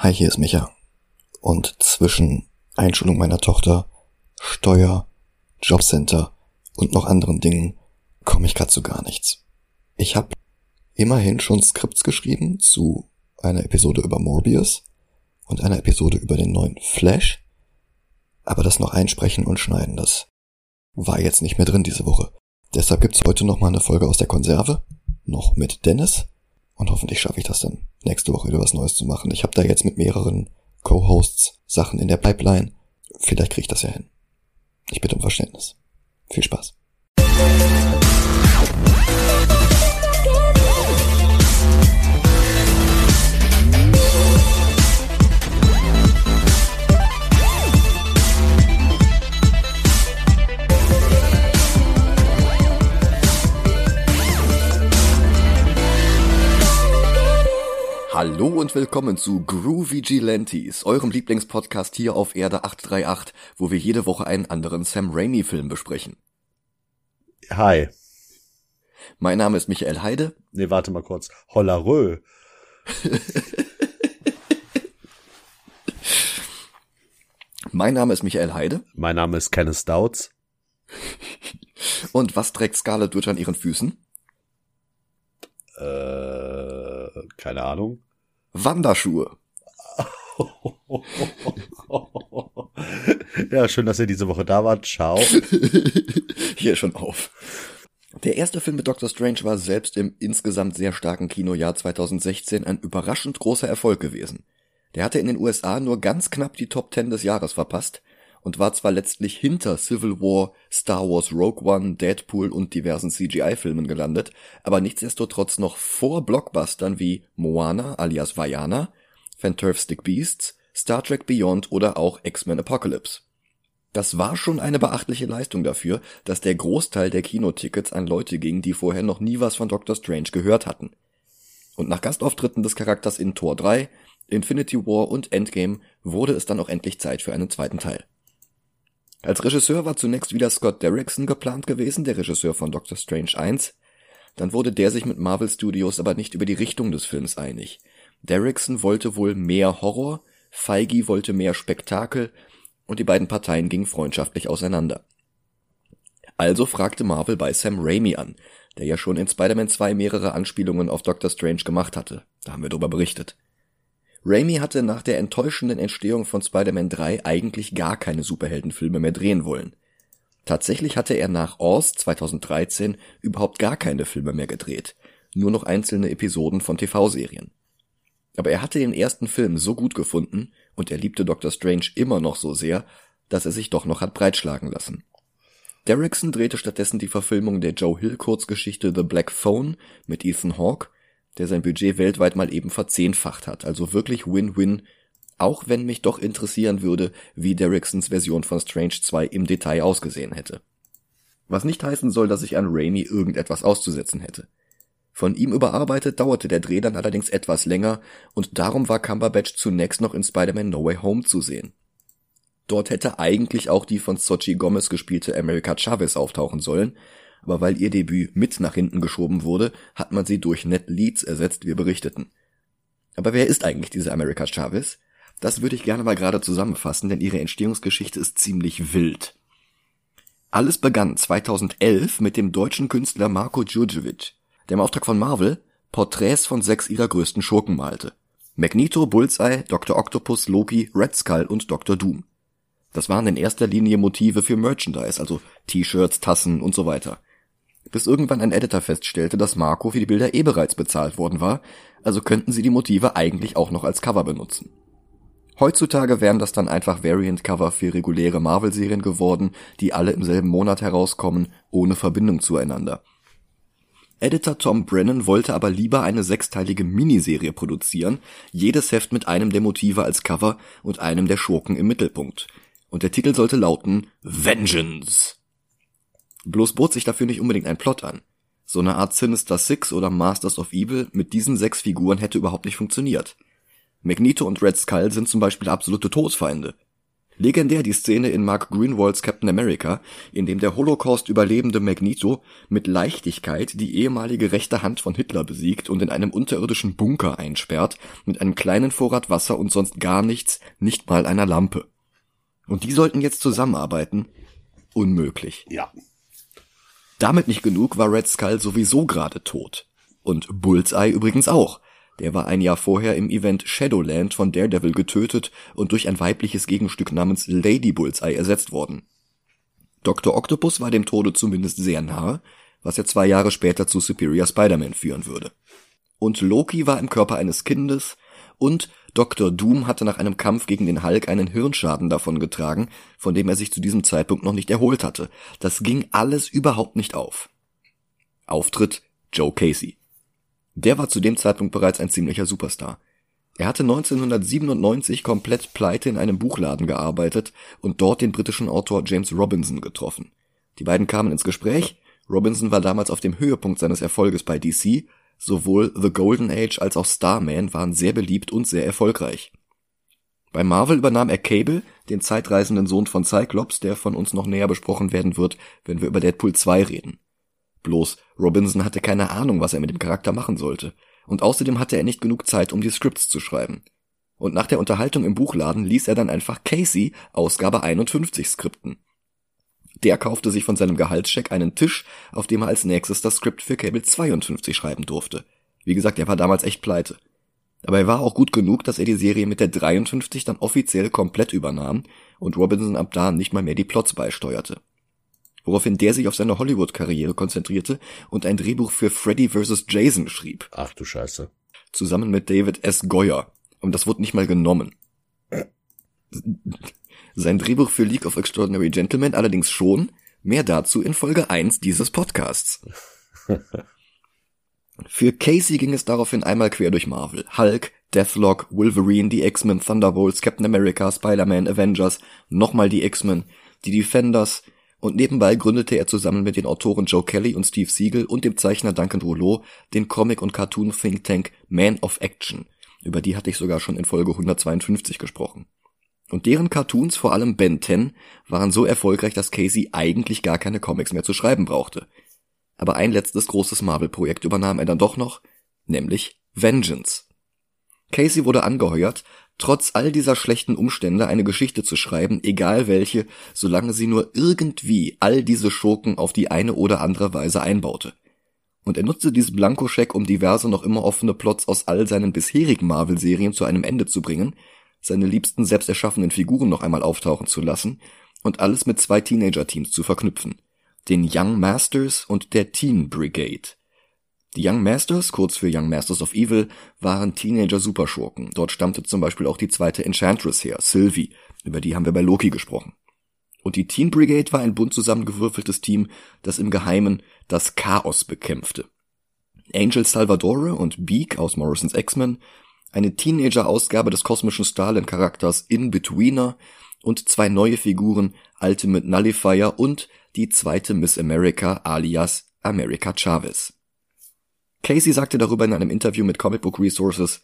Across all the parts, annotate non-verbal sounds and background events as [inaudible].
Hi, hier ist Micha. Und zwischen Einschulung meiner Tochter, Steuer, Jobcenter und noch anderen Dingen komme ich gerade zu gar nichts. Ich habe immerhin schon Skripts geschrieben zu einer Episode über Morbius und einer Episode über den neuen Flash, aber das noch einsprechen und schneiden, das war jetzt nicht mehr drin diese Woche. Deshalb gibt's heute noch mal eine Folge aus der Konserve, noch mit Dennis und hoffentlich schaffe ich das dann nächste Woche wieder was Neues zu machen. Ich habe da jetzt mit mehreren Co-Hosts Sachen in der Pipeline. Vielleicht kriege ich das ja hin. Ich bitte um Verständnis. Viel Spaß. Hallo und willkommen zu Groovy Gilantes, eurem Lieblingspodcast hier auf Erde 838, wo wir jede Woche einen anderen Sam Raimi Film besprechen. Hi. Mein Name ist Michael Heide. Nee, warte mal kurz. Hollerö. [laughs] mein Name ist Michael Heide. Mein Name ist Kenneth Stouts. und was trägt Scarlett Witch an ihren Füßen? Äh, keine Ahnung. Wanderschuhe. [laughs] ja, schön, dass ihr diese Woche da wart. Ciao. [laughs] Hier schon auf. Der erste Film mit Doctor Strange war selbst im insgesamt sehr starken Kinojahr 2016 ein überraschend großer Erfolg gewesen. Der hatte in den USA nur ganz knapp die Top 10 des Jahres verpasst und war zwar letztlich hinter Civil War, Star Wars Rogue One, Deadpool und diversen CGI-Filmen gelandet, aber nichtsdestotrotz noch vor Blockbustern wie Moana alias Vajana, Fantastic Beasts, Star Trek Beyond oder auch X-Men Apocalypse. Das war schon eine beachtliche Leistung dafür, dass der Großteil der Kinotickets an Leute ging, die vorher noch nie was von Doctor Strange gehört hatten. Und nach Gastauftritten des Charakters in Tor 3, Infinity War und Endgame wurde es dann auch endlich Zeit für einen zweiten Teil. Als Regisseur war zunächst wieder Scott Derrickson geplant gewesen, der Regisseur von Doctor Strange 1. Dann wurde der sich mit Marvel Studios aber nicht über die Richtung des Films einig. Derrickson wollte wohl mehr Horror, Feige wollte mehr Spektakel und die beiden Parteien gingen freundschaftlich auseinander. Also fragte Marvel bei Sam Raimi an, der ja schon in Spider-Man 2 mehrere Anspielungen auf Doctor Strange gemacht hatte. Da haben wir darüber berichtet. Raimi hatte nach der enttäuschenden Entstehung von Spider-Man 3 eigentlich gar keine Superheldenfilme mehr drehen wollen. Tatsächlich hatte er nach Oz 2013 überhaupt gar keine Filme mehr gedreht, nur noch einzelne Episoden von TV-Serien. Aber er hatte den ersten Film so gut gefunden und er liebte Doctor Strange immer noch so sehr, dass er sich doch noch hat breitschlagen lassen. Derrickson drehte stattdessen die Verfilmung der Joe Hill Kurzgeschichte The Black Phone mit Ethan Hawke der sein Budget weltweit mal eben verzehnfacht hat. Also wirklich Win-Win, auch wenn mich doch interessieren würde, wie Derricksons Version von Strange 2 im Detail ausgesehen hätte. Was nicht heißen soll, dass ich an Raimi irgendetwas auszusetzen hätte. Von ihm überarbeitet dauerte der Dreh dann allerdings etwas länger und darum war Cumberbatch zunächst noch in Spider-Man No Way Home zu sehen. Dort hätte eigentlich auch die von Sochi Gomez gespielte America Chavez auftauchen sollen, aber weil ihr Debüt mit nach hinten geschoben wurde, hat man sie durch Ned Leeds ersetzt, wir berichteten. Aber wer ist eigentlich diese America Chavez? Das würde ich gerne mal gerade zusammenfassen, denn ihre Entstehungsgeschichte ist ziemlich wild. Alles begann 2011 mit dem deutschen Künstler Marco Djurdjevic, der im Auftrag von Marvel Porträts von sechs ihrer größten Schurken malte. Magneto, Bullseye, Dr. Octopus, Loki, Red Skull und Dr. Doom. Das waren in erster Linie Motive für Merchandise, also T-Shirts, Tassen und so weiter bis irgendwann ein Editor feststellte, dass Marco für die Bilder eh bereits bezahlt worden war, also könnten sie die Motive eigentlich auch noch als Cover benutzen. Heutzutage wären das dann einfach Variant-Cover für reguläre Marvel-Serien geworden, die alle im selben Monat herauskommen, ohne Verbindung zueinander. Editor Tom Brennan wollte aber lieber eine sechsteilige Miniserie produzieren, jedes Heft mit einem der Motive als Cover und einem der Schurken im Mittelpunkt. Und der Titel sollte lauten Vengeance. Bloß bot sich dafür nicht unbedingt ein Plot an. So eine Art Sinister Six oder Masters of Evil mit diesen sechs Figuren hätte überhaupt nicht funktioniert. Magneto und Red Skull sind zum Beispiel absolute Todesfeinde. Legendär die Szene in Mark Greenwalds Captain America, in dem der Holocaust-überlebende Magneto mit Leichtigkeit die ehemalige rechte Hand von Hitler besiegt und in einem unterirdischen Bunker einsperrt, mit einem kleinen Vorrat Wasser und sonst gar nichts, nicht mal einer Lampe. Und die sollten jetzt zusammenarbeiten? Unmöglich. Ja. Damit nicht genug war Red Skull sowieso gerade tot. Und Bullseye übrigens auch. Der war ein Jahr vorher im Event Shadowland von Daredevil getötet und durch ein weibliches Gegenstück namens Lady Bullseye ersetzt worden. Dr. Octopus war dem Tode zumindest sehr nahe, was ja zwei Jahre später zu Superior Spider-Man führen würde. Und Loki war im Körper eines Kindes und Dr. Doom hatte nach einem Kampf gegen den Hulk einen Hirnschaden davongetragen, von dem er sich zu diesem Zeitpunkt noch nicht erholt hatte. Das ging alles überhaupt nicht auf. Auftritt Joe Casey. Der war zu dem Zeitpunkt bereits ein ziemlicher Superstar. Er hatte 1997 komplett pleite in einem Buchladen gearbeitet und dort den britischen Autor James Robinson getroffen. Die beiden kamen ins Gespräch. Robinson war damals auf dem Höhepunkt seines Erfolges bei DC. Sowohl The Golden Age als auch Starman waren sehr beliebt und sehr erfolgreich. Bei Marvel übernahm er Cable, den zeitreisenden Sohn von Cyclops, der von uns noch näher besprochen werden wird, wenn wir über Deadpool 2 reden. Bloß Robinson hatte keine Ahnung, was er mit dem Charakter machen sollte. Und außerdem hatte er nicht genug Zeit, um die Scripts zu schreiben. Und nach der Unterhaltung im Buchladen ließ er dann einfach Casey Ausgabe 51 skripten. Der kaufte sich von seinem Gehaltscheck einen Tisch, auf dem er als nächstes das Skript für Cable 52 schreiben durfte. Wie gesagt, er war damals echt pleite. Aber er war auch gut genug, dass er die Serie mit der 53 dann offiziell komplett übernahm und Robinson ab da nicht mal mehr die Plots beisteuerte woraufhin der sich auf seine Hollywood-Karriere konzentrierte und ein Drehbuch für Freddy vs. Jason schrieb. Ach du Scheiße. Zusammen mit David S. Goyer. Und das wurde nicht mal genommen. Sein Drehbuch für League of Extraordinary Gentlemen allerdings schon. Mehr dazu in Folge 1 dieses Podcasts. [laughs] Für Casey ging es daraufhin einmal quer durch Marvel. Hulk, Deathlock, Wolverine, die X-Men, Thunderbolts, Captain America, Spider-Man, Avengers, nochmal die X-Men, die Defenders, und nebenbei gründete er zusammen mit den Autoren Joe Kelly und Steve Siegel und dem Zeichner Duncan Rouleau den Comic- und Cartoon-Think Tank Man of Action. Über die hatte ich sogar schon in Folge 152 gesprochen. Und deren Cartoons, vor allem Ben 10, waren so erfolgreich, dass Casey eigentlich gar keine Comics mehr zu schreiben brauchte. Aber ein letztes großes Marvel-Projekt übernahm er dann doch noch, nämlich Vengeance. Casey wurde angeheuert, trotz all dieser schlechten Umstände eine Geschichte zu schreiben, egal welche, solange sie nur irgendwie all diese Schurken auf die eine oder andere Weise einbaute. Und er nutzte diesen Blankoscheck, um diverse noch immer offene Plots aus all seinen bisherigen Marvel-Serien zu einem Ende zu bringen, seine liebsten selbst erschaffenen Figuren noch einmal auftauchen zu lassen und alles mit zwei Teenager-Teams zu verknüpfen. Den Young Masters und der Teen Brigade. Die Young Masters, kurz für Young Masters of Evil, waren Teenager-Superschurken. Dort stammte zum Beispiel auch die zweite Enchantress her, Sylvie, über die haben wir bei Loki gesprochen. Und die Teen Brigade war ein bunt zusammengewürfeltes Team, das im Geheimen das Chaos bekämpfte. Angel Salvadore und Beak aus Morrisons X-Men, eine Teenager-Ausgabe des kosmischen Stalin-Charakters In-Betweener und zwei neue Figuren, Ultimate Nullifier und die zweite Miss America alias America Chavez. Casey sagte darüber in einem Interview mit Comic Book Resources,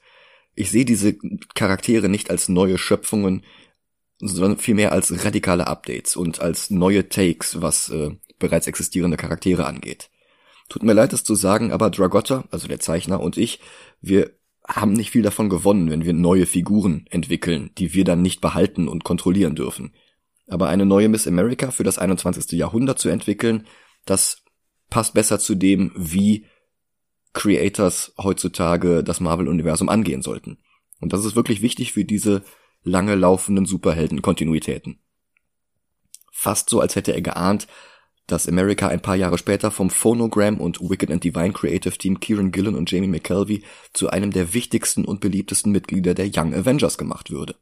ich sehe diese Charaktere nicht als neue Schöpfungen, sondern vielmehr als radikale Updates und als neue Takes, was äh, bereits existierende Charaktere angeht. Tut mir leid, das zu sagen, aber Dragotta, also der Zeichner und ich, wir haben nicht viel davon gewonnen, wenn wir neue Figuren entwickeln, die wir dann nicht behalten und kontrollieren dürfen. Aber eine neue Miss America für das 21. Jahrhundert zu entwickeln, das passt besser zu dem, wie Creators heutzutage das Marvel-Universum angehen sollten. Und das ist wirklich wichtig für diese lange laufenden Superhelden-Kontinuitäten. Fast so, als hätte er geahnt, dass America ein paar Jahre später vom Phonogram und Wicked and Divine Creative Team Kieran Gillen und Jamie McKelvey zu einem der wichtigsten und beliebtesten Mitglieder der Young Avengers gemacht würde.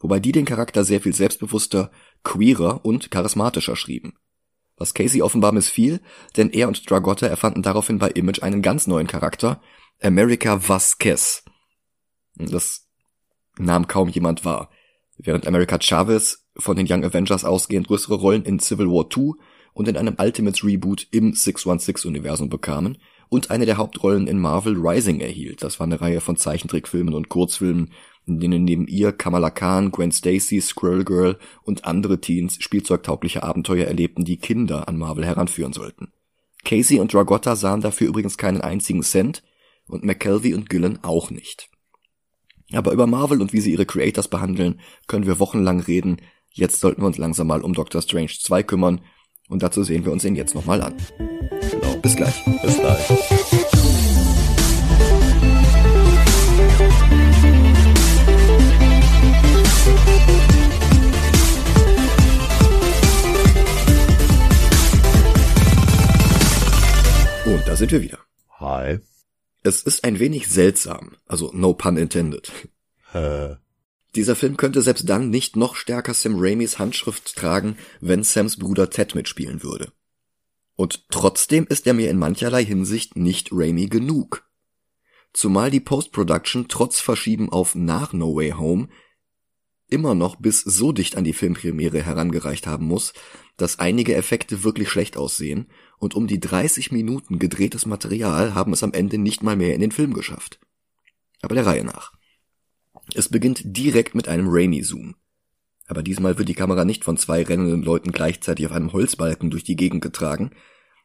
Wobei die den Charakter sehr viel selbstbewusster, queerer und charismatischer schrieben was Casey offenbar missfiel, denn er und Dragotta erfanden daraufhin bei Image einen ganz neuen Charakter, America Vasquez. Das nahm kaum jemand wahr. Während America Chavez von den Young Avengers ausgehend größere Rollen in Civil War II und in einem Ultimates Reboot im 616-Universum bekamen und eine der Hauptrollen in Marvel Rising erhielt. Das war eine Reihe von Zeichentrickfilmen und Kurzfilmen, in denen neben ihr Kamala Khan, Gwen Stacy, Squirrel Girl und andere Teens spielzeugtaugliche Abenteuer erlebten, die Kinder an Marvel heranführen sollten. Casey und Dragotta sahen dafür übrigens keinen einzigen Cent und McKelvey und Gillen auch nicht. Aber über Marvel und wie sie ihre Creators behandeln, können wir wochenlang reden. Jetzt sollten wir uns langsam mal um Doctor Strange 2 kümmern und dazu sehen wir uns ihn jetzt nochmal an. Genau. Bis gleich. Bis gleich. Und da sind wir wieder. Hi. Es ist ein wenig seltsam, also no pun intended. Äh, Dieser Film könnte selbst dann nicht noch stärker Sam Raimis Handschrift tragen, wenn Sams Bruder Ted mitspielen würde. Und trotzdem ist er mir in mancherlei Hinsicht nicht Raimi genug. Zumal die Post-Production trotz Verschieben auf nach No Way Home immer noch bis so dicht an die Filmpremiere herangereicht haben muss, dass einige Effekte wirklich schlecht aussehen und um die 30 Minuten gedrehtes Material haben es am Ende nicht mal mehr in den Film geschafft. Aber der Reihe nach. Es beginnt direkt mit einem Raimi-Zoom. Aber diesmal wird die Kamera nicht von zwei rennenden Leuten gleichzeitig auf einem Holzbalken durch die Gegend getragen.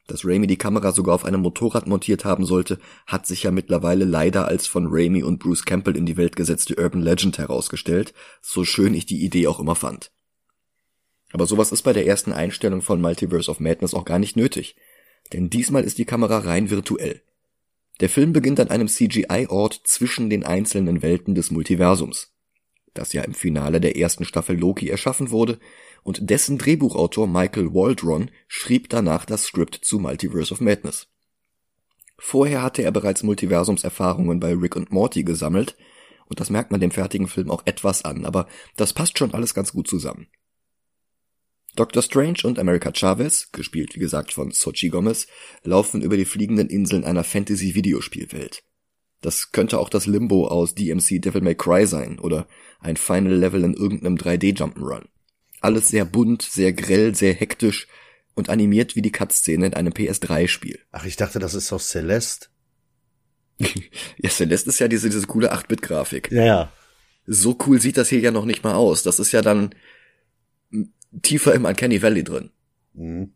Dass Raimi die Kamera sogar auf einem Motorrad montiert haben sollte, hat sich ja mittlerweile leider als von Raimi und Bruce Campbell in die Welt gesetzte Urban Legend herausgestellt, so schön ich die Idee auch immer fand. Aber sowas ist bei der ersten Einstellung von Multiverse of Madness auch gar nicht nötig. Denn diesmal ist die Kamera rein virtuell. Der Film beginnt an einem CGI-Ort zwischen den einzelnen Welten des Multiversums, das ja im Finale der ersten Staffel Loki erschaffen wurde, und dessen Drehbuchautor Michael Waldron schrieb danach das Skript zu Multiverse of Madness. Vorher hatte er bereits Multiversumserfahrungen bei Rick und Morty gesammelt, und das merkt man dem fertigen Film auch etwas an, aber das passt schon alles ganz gut zusammen. Dr. Strange und America Chavez, gespielt wie gesagt von Sochi Gomez, laufen über die fliegenden Inseln einer Fantasy-Videospielwelt. Das könnte auch das Limbo aus DMC Devil May Cry sein oder ein Final Level in irgendeinem 3D Jump'n'Run. Alles sehr bunt, sehr grell, sehr hektisch und animiert wie die Cutscene in einem PS3-Spiel. ach, ich dachte, das ist aus Celeste. [laughs] Ja, Celeste ist ja diese, diese coole 8-Bit-Grafik. Ja, ja. So cool sieht das hier ja noch nicht mal aus. Das ist ja dann tiefer im Uncanny Valley drin. Mhm.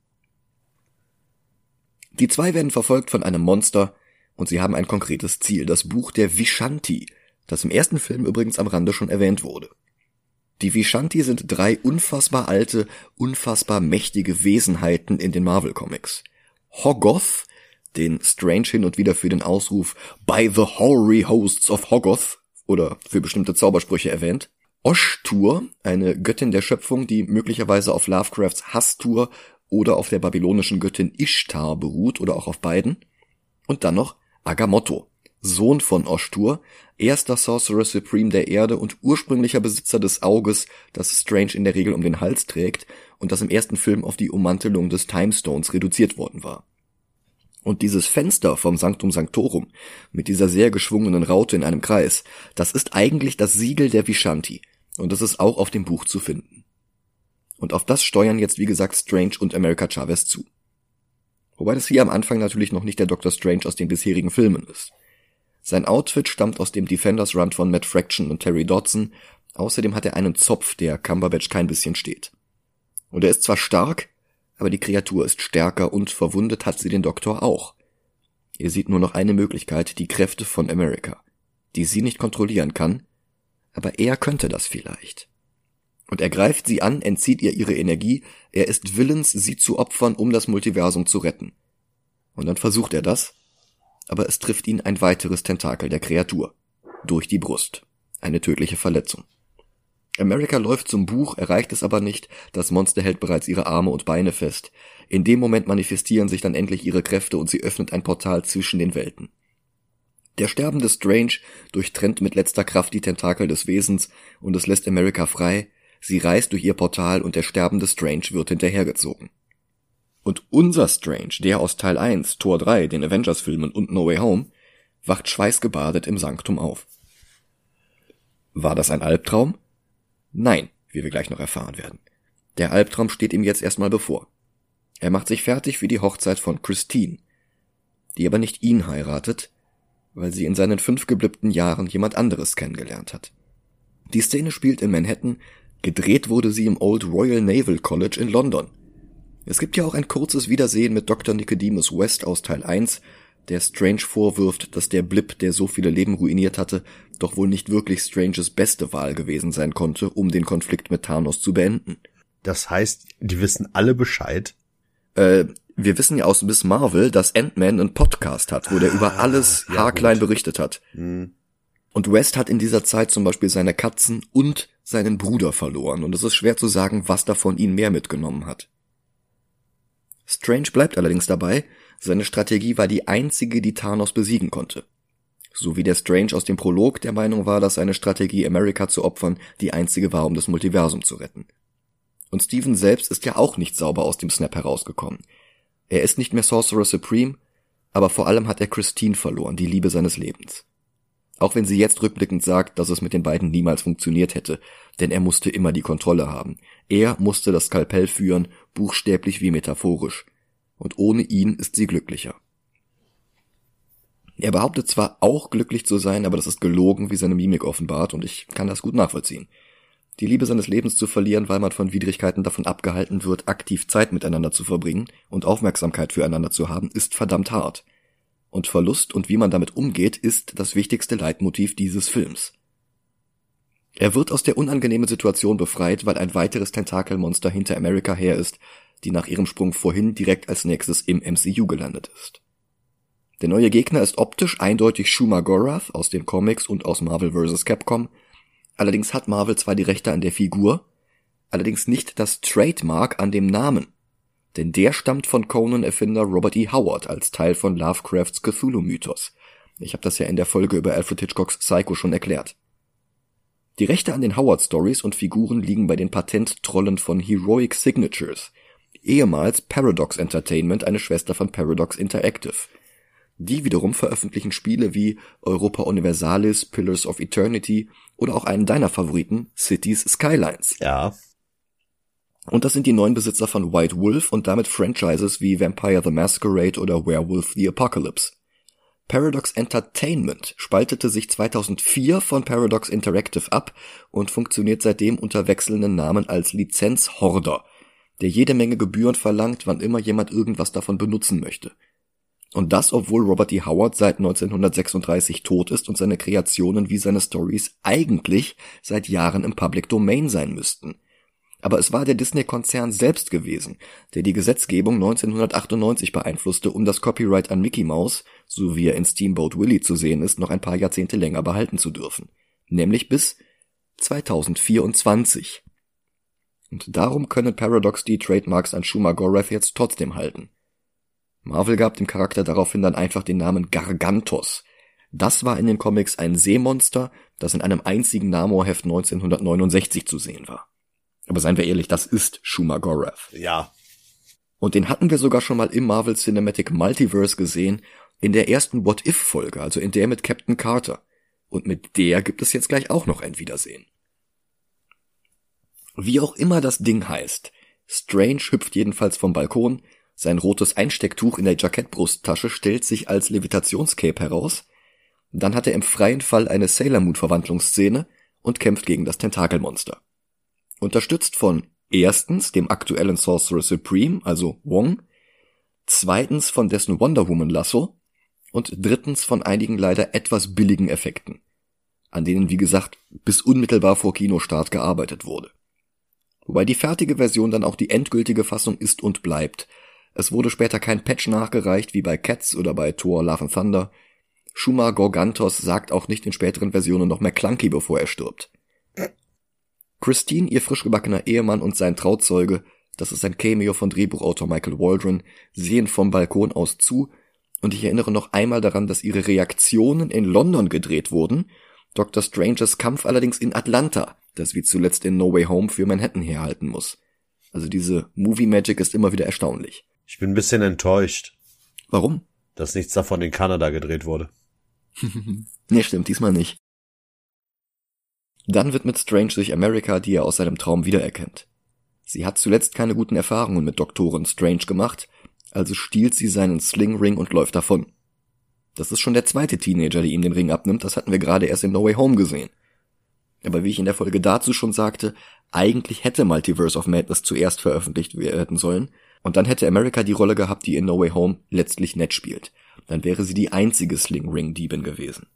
Die zwei werden verfolgt von einem Monster und sie haben ein konkretes Ziel, das Buch der Vishanti, das im ersten Film übrigens am Rande schon erwähnt wurde. Die Vishanti sind drei unfassbar alte, unfassbar mächtige Wesenheiten in den Marvel Comics. Hoggoth, den Strange hin und wieder für den Ausruf By the Hoary Hosts of Hoggoth oder für bestimmte Zaubersprüche erwähnt. Oshtur, eine Göttin der Schöpfung, die möglicherweise auf Lovecrafts Hastur oder auf der babylonischen Göttin Ishtar beruht oder auch auf beiden. Und dann noch Agamotto, Sohn von Oshtur, erster Sorcerer Supreme der Erde und ursprünglicher Besitzer des Auges, das Strange in der Regel um den Hals trägt und das im ersten Film auf die Ummantelung des Timestones reduziert worden war. Und dieses Fenster vom Sanctum Sanctorum mit dieser sehr geschwungenen Raute in einem Kreis, das ist eigentlich das Siegel der Vishanti und das ist auch auf dem Buch zu finden. Und auf das steuern jetzt wie gesagt Strange und America Chavez zu. Wobei das hier am Anfang natürlich noch nicht der Doctor Strange aus den bisherigen Filmen ist. Sein Outfit stammt aus dem Defenders Run von Matt Fraction und Terry Dodson, außerdem hat er einen Zopf, der Cumberbatch kein bisschen steht. Und er ist zwar stark, aber die Kreatur ist stärker und verwundet hat sie den Doktor auch. Er sieht nur noch eine Möglichkeit, die Kräfte von America, die sie nicht kontrollieren kann, aber er könnte das vielleicht. Und er greift sie an, entzieht ihr ihre Energie, er ist willens, sie zu opfern, um das Multiversum zu retten. Und dann versucht er das, aber es trifft ihn ein weiteres Tentakel der Kreatur. Durch die Brust. Eine tödliche Verletzung. America läuft zum Buch, erreicht es aber nicht, das Monster hält bereits ihre Arme und Beine fest. In dem Moment manifestieren sich dann endlich ihre Kräfte und sie öffnet ein Portal zwischen den Welten. Der sterbende Strange durchtrennt mit letzter Kraft die Tentakel des Wesens und es lässt America frei, sie reist durch ihr Portal und der sterbende Strange wird hinterhergezogen. Und unser Strange, der aus Teil 1, Tor 3, den Avengers-Filmen und No Way Home, wacht schweißgebadet im Sanktum auf. War das ein Albtraum? Nein, wie wir gleich noch erfahren werden. Der Albtraum steht ihm jetzt erstmal bevor. Er macht sich fertig für die Hochzeit von Christine, die aber nicht ihn heiratet, weil sie in seinen fünf gebliebten Jahren jemand anderes kennengelernt hat. Die Szene spielt in Manhattan, gedreht wurde sie im Old Royal Naval College in London. Es gibt ja auch ein kurzes Wiedersehen mit Dr. Nicodemus West aus Teil 1, der Strange vorwirft, dass der Blip, der so viele Leben ruiniert hatte, doch wohl nicht wirklich Stranges beste Wahl gewesen sein konnte, um den Konflikt mit Thanos zu beenden. Das heißt, die wissen alle Bescheid. Äh, wir wissen ja aus Miss Marvel, dass Ant-Man einen Podcast hat, wo der über alles ja, haarklein gut. berichtet hat. Hm. Und West hat in dieser Zeit zum Beispiel seine Katzen und seinen Bruder verloren, und es ist schwer zu sagen, was davon ihn mehr mitgenommen hat. Strange bleibt allerdings dabei, seine Strategie war die einzige, die Thanos besiegen konnte. So wie der Strange aus dem Prolog der Meinung war, dass seine Strategie, America zu opfern, die einzige war, um das Multiversum zu retten. Und Steven selbst ist ja auch nicht sauber aus dem Snap herausgekommen. Er ist nicht mehr Sorcerer Supreme, aber vor allem hat er Christine verloren, die Liebe seines Lebens. Auch wenn sie jetzt rückblickend sagt, dass es mit den beiden niemals funktioniert hätte, denn er musste immer die Kontrolle haben. Er musste das Skalpell führen, buchstäblich wie metaphorisch. Und ohne ihn ist sie glücklicher. Er behauptet zwar auch glücklich zu sein, aber das ist gelogen, wie seine Mimik offenbart, und ich kann das gut nachvollziehen. Die Liebe seines Lebens zu verlieren, weil man von Widrigkeiten davon abgehalten wird, aktiv Zeit miteinander zu verbringen und Aufmerksamkeit füreinander zu haben, ist verdammt hart. Und Verlust und wie man damit umgeht, ist das wichtigste Leitmotiv dieses Films. Er wird aus der unangenehmen Situation befreit, weil ein weiteres Tentakelmonster hinter America her ist, die nach ihrem Sprung vorhin direkt als nächstes im MCU gelandet ist. Der neue Gegner ist optisch eindeutig Shuma Gorath aus den Comics und aus Marvel vs. Capcom, allerdings hat Marvel zwar die Rechte an der Figur, allerdings nicht das Trademark an dem Namen, denn der stammt von Conan-Erfinder Robert E. Howard als Teil von Lovecrafts Cthulhu-Mythos. Ich habe das ja in der Folge über Alfred Hitchcocks Psycho schon erklärt. Die Rechte an den Howard-Stories und Figuren liegen bei den Patenttrollen von Heroic Signatures, ehemals Paradox Entertainment, eine Schwester von Paradox Interactive. Die wiederum veröffentlichen Spiele wie Europa Universalis, Pillars of Eternity oder auch einen deiner Favoriten, Cities Skylines. Ja. Und das sind die neuen Besitzer von White Wolf und damit Franchises wie Vampire the Masquerade oder Werewolf the Apocalypse. Paradox Entertainment spaltete sich 2004 von Paradox Interactive ab und funktioniert seitdem unter wechselnden Namen als Lizenzhorder, der jede Menge Gebühren verlangt, wann immer jemand irgendwas davon benutzen möchte. Und das, obwohl Robert D. Howard seit 1936 tot ist und seine Kreationen wie seine Stories eigentlich seit Jahren im Public Domain sein müssten. Aber es war der Disney-Konzern selbst gewesen, der die Gesetzgebung 1998 beeinflusste, um das Copyright an Mickey Mouse, so wie er in Steamboat Willie zu sehen ist, noch ein paar Jahrzehnte länger behalten zu dürfen. Nämlich bis 2024. Und darum können Paradox die Trademarks an Shuma Gorath jetzt trotzdem halten. Marvel gab dem Charakter daraufhin dann einfach den Namen Gargantos. Das war in den Comics ein Seemonster, das in einem einzigen Namor-Heft 1969 zu sehen war. Aber seien wir ehrlich, das ist Shuma Gorath. Ja. Und den hatten wir sogar schon mal im Marvel Cinematic Multiverse gesehen, in der ersten What-If-Folge, also in der mit Captain Carter. Und mit der gibt es jetzt gleich auch noch ein Wiedersehen. Wie auch immer das Ding heißt, Strange hüpft jedenfalls vom Balkon, sein rotes Einstecktuch in der Jackettbrusttasche stellt sich als Levitationscape heraus, dann hat er im freien Fall eine Sailor Moon Verwandlungsszene und kämpft gegen das Tentakelmonster. Unterstützt von erstens dem aktuellen Sorcerer Supreme, also Wong, zweitens von dessen Wonder Woman Lasso und drittens von einigen leider etwas billigen Effekten, an denen wie gesagt bis unmittelbar vor Kinostart gearbeitet wurde. Wobei die fertige Version dann auch die endgültige Fassung ist und bleibt. Es wurde später kein Patch nachgereicht wie bei Cats oder bei Thor Love and Thunder. Shuma Gorgantos sagt auch nicht in späteren Versionen noch mehr Clunky, bevor er stirbt. Christine, ihr frisch gebackener Ehemann und sein Trauzeuge, das ist ein Cameo von Drehbuchautor Michael Waldron, sehen vom Balkon aus zu, und ich erinnere noch einmal daran, dass ihre Reaktionen in London gedreht wurden, Dr. Strangers Kampf allerdings in Atlanta, das wie zuletzt in No Way Home für Manhattan herhalten muss. Also diese Movie Magic ist immer wieder erstaunlich. Ich bin ein bisschen enttäuscht, Warum? dass nichts davon in Kanada gedreht wurde. [laughs] nee, stimmt, diesmal nicht. Dann widmet Strange sich America, die er aus seinem Traum wiedererkennt. Sie hat zuletzt keine guten Erfahrungen mit Doktoren Strange gemacht, also stiehlt sie seinen Slingring und läuft davon. Das ist schon der zweite Teenager, der ihm den Ring abnimmt, das hatten wir gerade erst in No Way Home gesehen. Aber wie ich in der Folge dazu schon sagte, eigentlich hätte Multiverse of Madness zuerst veröffentlicht werden sollen, und dann hätte America die Rolle gehabt, die in No Way Home letztlich nett spielt. Dann wäre sie die einzige Sling Ring Diebin gewesen.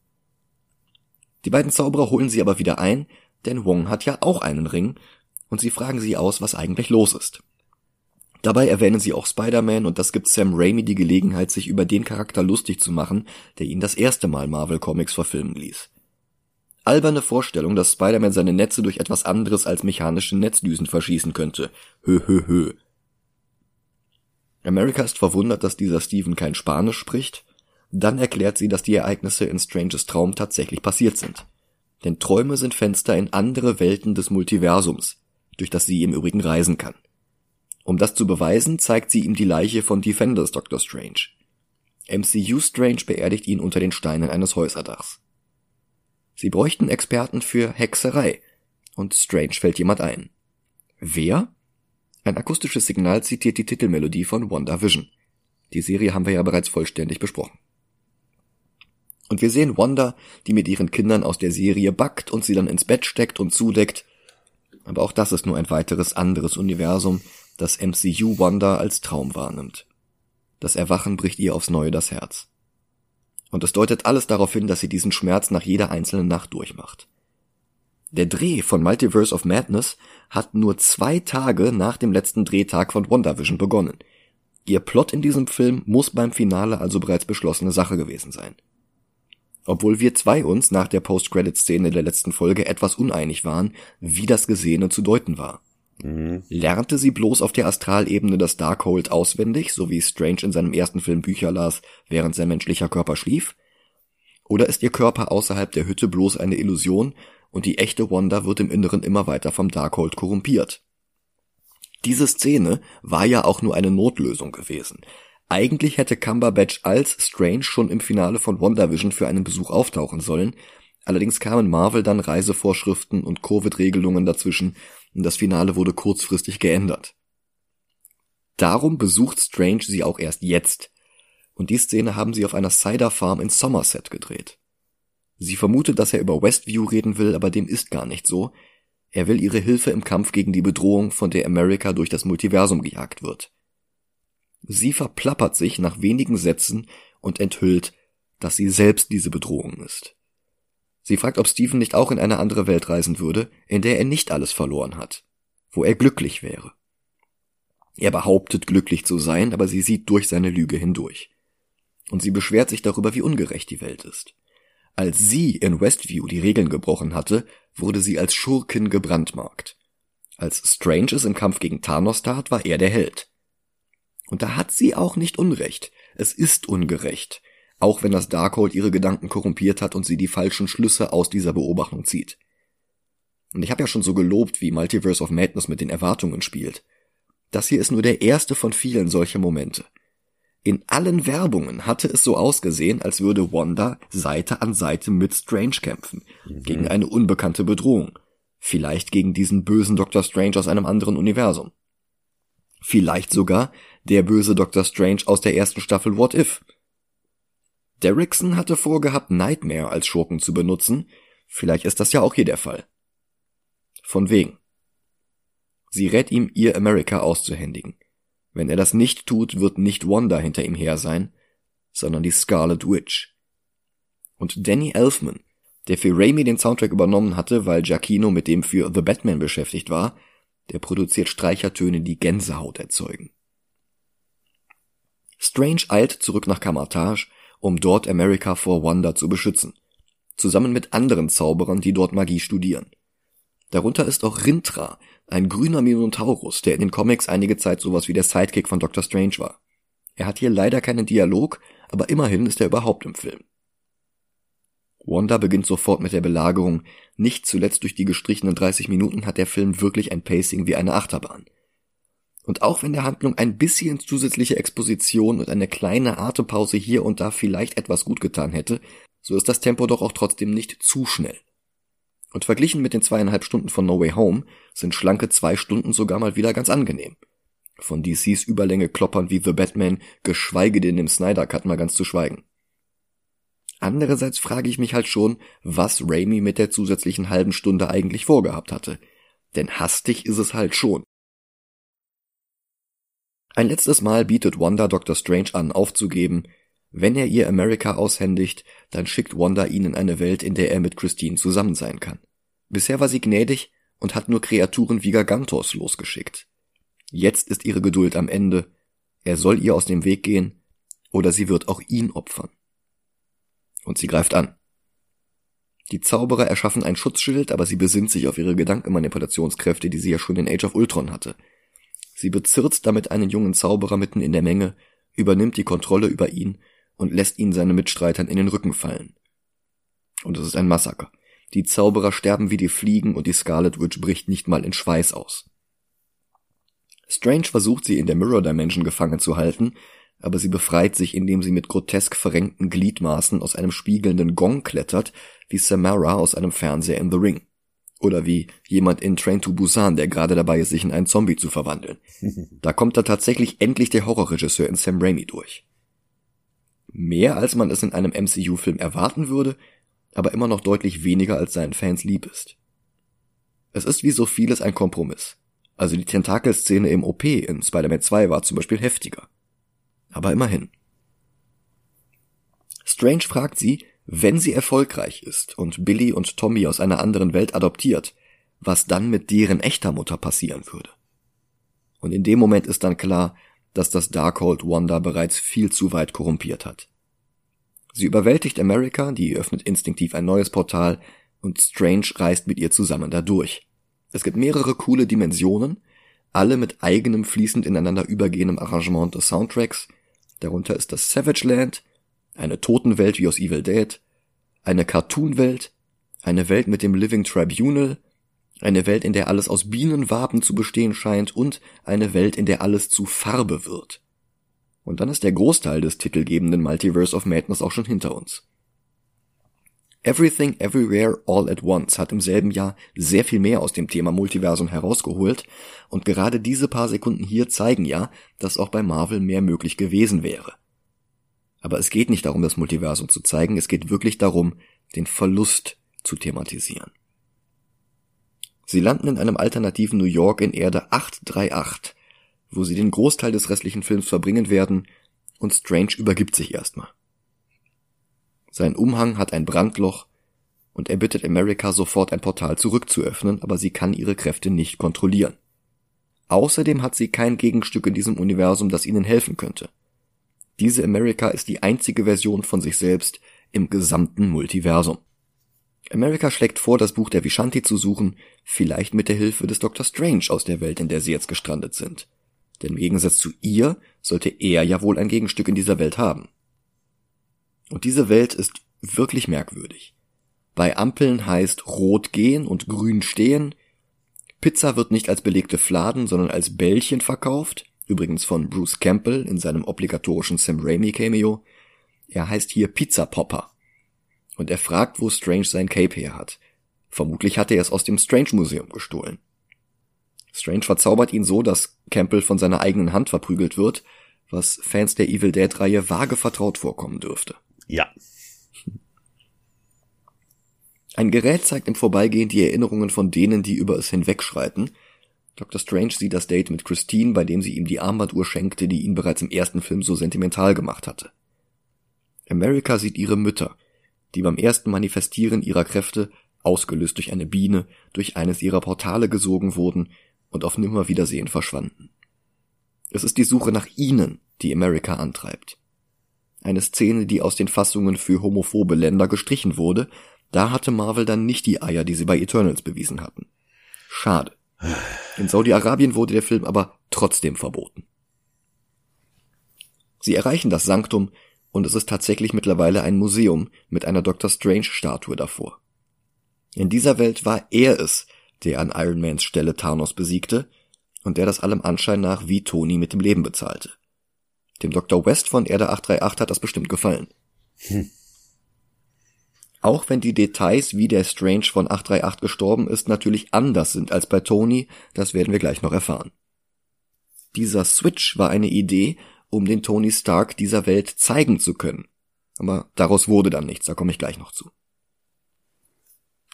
Die beiden Zauberer holen sie aber wieder ein, denn Wong hat ja auch einen Ring, und sie fragen sie aus, was eigentlich los ist. Dabei erwähnen sie auch Spider-Man und das gibt Sam Raimi die Gelegenheit, sich über den Charakter lustig zu machen, der ihn das erste Mal Marvel Comics verfilmen ließ. Alberne Vorstellung, dass Spider-Man seine Netze durch etwas anderes als mechanische Netzdüsen verschießen könnte. Hö, hö, hö. America ist verwundert, dass dieser Steven kein Spanisch spricht. Dann erklärt sie, dass die Ereignisse in Stranges Traum tatsächlich passiert sind. Denn Träume sind Fenster in andere Welten des Multiversums, durch das sie im Übrigen reisen kann. Um das zu beweisen, zeigt sie ihm die Leiche von Defenders Dr. Strange. MCU Strange beerdigt ihn unter den Steinen eines Häuserdachs. Sie bräuchten Experten für Hexerei, und Strange fällt jemand ein. Wer? Ein akustisches Signal zitiert die Titelmelodie von WandaVision. Die Serie haben wir ja bereits vollständig besprochen. Und wir sehen Wanda, die mit ihren Kindern aus der Serie backt und sie dann ins Bett steckt und zudeckt. Aber auch das ist nur ein weiteres anderes Universum, das MCU Wanda als Traum wahrnimmt. Das Erwachen bricht ihr aufs Neue das Herz. Und es deutet alles darauf hin, dass sie diesen Schmerz nach jeder einzelnen Nacht durchmacht. Der Dreh von Multiverse of Madness hat nur zwei Tage nach dem letzten Drehtag von WandaVision begonnen. Ihr Plot in diesem Film muss beim Finale also bereits beschlossene Sache gewesen sein. Obwohl wir zwei uns nach der Post-Credit-Szene der letzten Folge etwas uneinig waren, wie das Gesehene zu deuten war. Mhm. Lernte sie bloß auf der Astralebene das Darkhold auswendig, so wie Strange in seinem ersten Film Bücher las, während sein menschlicher Körper schlief? Oder ist ihr Körper außerhalb der Hütte bloß eine Illusion und die echte Wanda wird im Inneren immer weiter vom Darkhold korrumpiert? Diese Szene war ja auch nur eine Notlösung gewesen. Eigentlich hätte Cumberbatch als Strange schon im Finale von WandaVision für einen Besuch auftauchen sollen, allerdings kamen Marvel dann Reisevorschriften und Covid-Regelungen dazwischen und das Finale wurde kurzfristig geändert. Darum besucht Strange sie auch erst jetzt. Und die Szene haben sie auf einer Cider Farm in Somerset gedreht. Sie vermutet, dass er über Westview reden will, aber dem ist gar nicht so. Er will ihre Hilfe im Kampf gegen die Bedrohung, von der America durch das Multiversum gejagt wird. Sie verplappert sich nach wenigen Sätzen und enthüllt, dass sie selbst diese Bedrohung ist. Sie fragt, ob Stephen nicht auch in eine andere Welt reisen würde, in der er nicht alles verloren hat, wo er glücklich wäre. Er behauptet glücklich zu sein, aber sie sieht durch seine Lüge hindurch. Und sie beschwert sich darüber, wie ungerecht die Welt ist. Als sie in Westview die Regeln gebrochen hatte, wurde sie als Schurkin gebrandmarkt. Als Strange es im Kampf gegen Thanos tat, war er der Held. Und da hat sie auch nicht Unrecht. Es ist ungerecht auch wenn das Darkhold ihre Gedanken korrumpiert hat und sie die falschen Schlüsse aus dieser Beobachtung zieht. Und ich habe ja schon so gelobt, wie Multiverse of Madness mit den Erwartungen spielt. Das hier ist nur der erste von vielen solcher Momente. In allen Werbungen hatte es so ausgesehen, als würde Wanda Seite an Seite mit Strange kämpfen, mhm. gegen eine unbekannte Bedrohung. Vielleicht gegen diesen bösen Dr. Strange aus einem anderen Universum. Vielleicht sogar der böse Dr. Strange aus der ersten Staffel What If. Derrickson hatte vorgehabt, Nightmare als Schurken zu benutzen. Vielleicht ist das ja auch hier der Fall. Von wegen. Sie rät ihm, ihr America auszuhändigen. Wenn er das nicht tut, wird nicht Wanda hinter ihm her sein, sondern die Scarlet Witch. Und Danny Elfman, der für Raimi den Soundtrack übernommen hatte, weil Giacchino mit dem für The Batman beschäftigt war, der produziert Streichertöne, die Gänsehaut erzeugen. Strange eilt zurück nach Kammertage um dort America vor Wanda zu beschützen. Zusammen mit anderen Zauberern, die dort Magie studieren. Darunter ist auch Rintra, ein grüner Minotaurus, der in den Comics einige Zeit sowas wie der Sidekick von Doctor Strange war. Er hat hier leider keinen Dialog, aber immerhin ist er überhaupt im Film. Wanda beginnt sofort mit der Belagerung. Nicht zuletzt durch die gestrichenen 30 Minuten hat der Film wirklich ein Pacing wie eine Achterbahn. Und auch wenn der Handlung ein bisschen zusätzliche Exposition und eine kleine Atempause hier und da vielleicht etwas gut getan hätte, so ist das Tempo doch auch trotzdem nicht zu schnell. Und verglichen mit den zweieinhalb Stunden von No Way Home sind schlanke zwei Stunden sogar mal wieder ganz angenehm. Von DCs Überlänge kloppern wie The Batman, geschweige denn dem Snyder Cut mal ganz zu schweigen. Andererseits frage ich mich halt schon, was Raimi mit der zusätzlichen halben Stunde eigentlich vorgehabt hatte. Denn hastig ist es halt schon. Ein letztes Mal bietet Wanda Dr. Strange an, aufzugeben. Wenn er ihr America aushändigt, dann schickt Wanda ihn in eine Welt, in der er mit Christine zusammen sein kann. Bisher war sie gnädig und hat nur Kreaturen wie Gargantos losgeschickt. Jetzt ist ihre Geduld am Ende. Er soll ihr aus dem Weg gehen, oder sie wird auch ihn opfern. Und sie greift an. Die Zauberer erschaffen ein Schutzschild, aber sie besinnt sich auf ihre Gedankenmanipulationskräfte, die sie ja schon in Age of Ultron hatte. Sie bezirzt damit einen jungen Zauberer mitten in der Menge, übernimmt die Kontrolle über ihn und lässt ihn seinen Mitstreitern in den Rücken fallen. Und es ist ein Massaker. Die Zauberer sterben wie die Fliegen und die Scarlet Witch bricht nicht mal in Schweiß aus. Strange versucht sie in der Mirror Dimension gefangen zu halten, aber sie befreit sich, indem sie mit grotesk verrenkten Gliedmaßen aus einem spiegelnden Gong klettert, wie Samara aus einem Fernseher in The Ring. Oder wie jemand in Train to Busan, der gerade dabei ist, sich in einen Zombie zu verwandeln. [laughs] Da kommt da tatsächlich endlich der Horrorregisseur in Sam Raimi durch. Mehr als man es in einem MCU-Film erwarten würde, aber immer noch deutlich weniger als seinen Fans lieb ist. Es ist wie so vieles ein Kompromiss. Also die Tentakelszene im OP in Spider-Man 2 war zum Beispiel heftiger. Aber immerhin. Strange fragt sie, wenn sie erfolgreich ist und Billy und Tommy aus einer anderen Welt adoptiert, was dann mit deren echter Mutter passieren würde. Und in dem Moment ist dann klar, dass das Darkhold Wanda bereits viel zu weit korrumpiert hat. Sie überwältigt America, die öffnet instinktiv ein neues Portal und Strange reist mit ihr zusammen dadurch. Es gibt mehrere coole Dimensionen, alle mit eigenem fließend ineinander übergehendem Arrangement des Soundtracks. Darunter ist das Savage Land, eine Totenwelt wie aus Evil Dead, eine Cartoonwelt, eine Welt mit dem Living Tribunal, eine Welt, in der alles aus Bienenwaben zu bestehen scheint und eine Welt, in der alles zu Farbe wird. Und dann ist der Großteil des titelgebenden Multiverse of Madness auch schon hinter uns. Everything Everywhere All at Once hat im selben Jahr sehr viel mehr aus dem Thema Multiversum herausgeholt und gerade diese paar Sekunden hier zeigen ja, dass auch bei Marvel mehr möglich gewesen wäre. Aber es geht nicht darum, das Multiversum zu zeigen, es geht wirklich darum, den Verlust zu thematisieren. Sie landen in einem alternativen New York in Erde 838, wo sie den Großteil des restlichen Films verbringen werden, und Strange übergibt sich erstmal. Sein Umhang hat ein Brandloch, und er bittet America sofort ein Portal zurückzuöffnen, aber sie kann ihre Kräfte nicht kontrollieren. Außerdem hat sie kein Gegenstück in diesem Universum, das ihnen helfen könnte. Diese America ist die einzige Version von sich selbst im gesamten Multiversum. America schlägt vor, das Buch der Vishanti zu suchen, vielleicht mit der Hilfe des Dr. Strange aus der Welt, in der sie jetzt gestrandet sind. Denn im Gegensatz zu ihr sollte er ja wohl ein Gegenstück in dieser Welt haben. Und diese Welt ist wirklich merkwürdig. Bei Ampeln heißt rot gehen und grün stehen. Pizza wird nicht als belegte Fladen, sondern als Bällchen verkauft übrigens von Bruce Campbell in seinem obligatorischen Sam Raimi Cameo. Er heißt hier Pizza Popper. Und er fragt, wo Strange sein Cape her hat. Vermutlich hat er es aus dem Strange Museum gestohlen. Strange verzaubert ihn so, dass Campbell von seiner eigenen Hand verprügelt wird, was Fans der Evil Dead Reihe vage vertraut vorkommen dürfte. Ja. Ein Gerät zeigt im Vorbeigehen die Erinnerungen von denen, die über es hinwegschreiten, Dr. Strange sieht das Date mit Christine, bei dem sie ihm die Armbanduhr schenkte, die ihn bereits im ersten Film so sentimental gemacht hatte. America sieht ihre Mütter, die beim ersten Manifestieren ihrer Kräfte, ausgelöst durch eine Biene, durch eines ihrer Portale gesogen wurden und auf Nimmerwiedersehen verschwanden. Es ist die Suche nach ihnen, die America antreibt. Eine Szene, die aus den Fassungen für homophobe Länder gestrichen wurde, da hatte Marvel dann nicht die Eier, die sie bei Eternals bewiesen hatten. Schade. In Saudi-Arabien wurde der Film aber trotzdem verboten. Sie erreichen das Sanktum und es ist tatsächlich mittlerweile ein Museum mit einer Dr. Strange Statue davor. In dieser Welt war er es, der an Iron Mans Stelle Thanos besiegte und der das allem Anschein nach wie Tony mit dem Leben bezahlte. Dem Dr. West von Erde 838 hat das bestimmt gefallen. Hm. Auch wenn die Details, wie der Strange von 838 gestorben ist, natürlich anders sind als bei Tony, das werden wir gleich noch erfahren. Dieser Switch war eine Idee, um den Tony Stark dieser Welt zeigen zu können. Aber daraus wurde dann nichts, da komme ich gleich noch zu.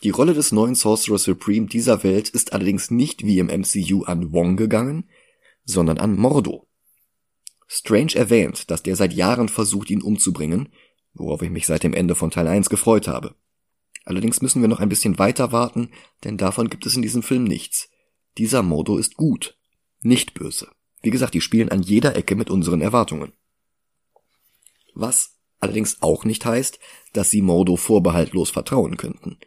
Die Rolle des neuen Sorcerer Supreme dieser Welt ist allerdings nicht wie im MCU an Wong gegangen, sondern an Mordo. Strange erwähnt, dass der seit Jahren versucht, ihn umzubringen, worauf ich mich seit dem Ende von Teil 1 gefreut habe. Allerdings müssen wir noch ein bisschen weiter warten, denn davon gibt es in diesem Film nichts. Dieser Mordo ist gut, nicht böse. Wie gesagt, die spielen an jeder Ecke mit unseren Erwartungen. Was allerdings auch nicht heißt, dass sie Mordo vorbehaltlos vertrauen könnten.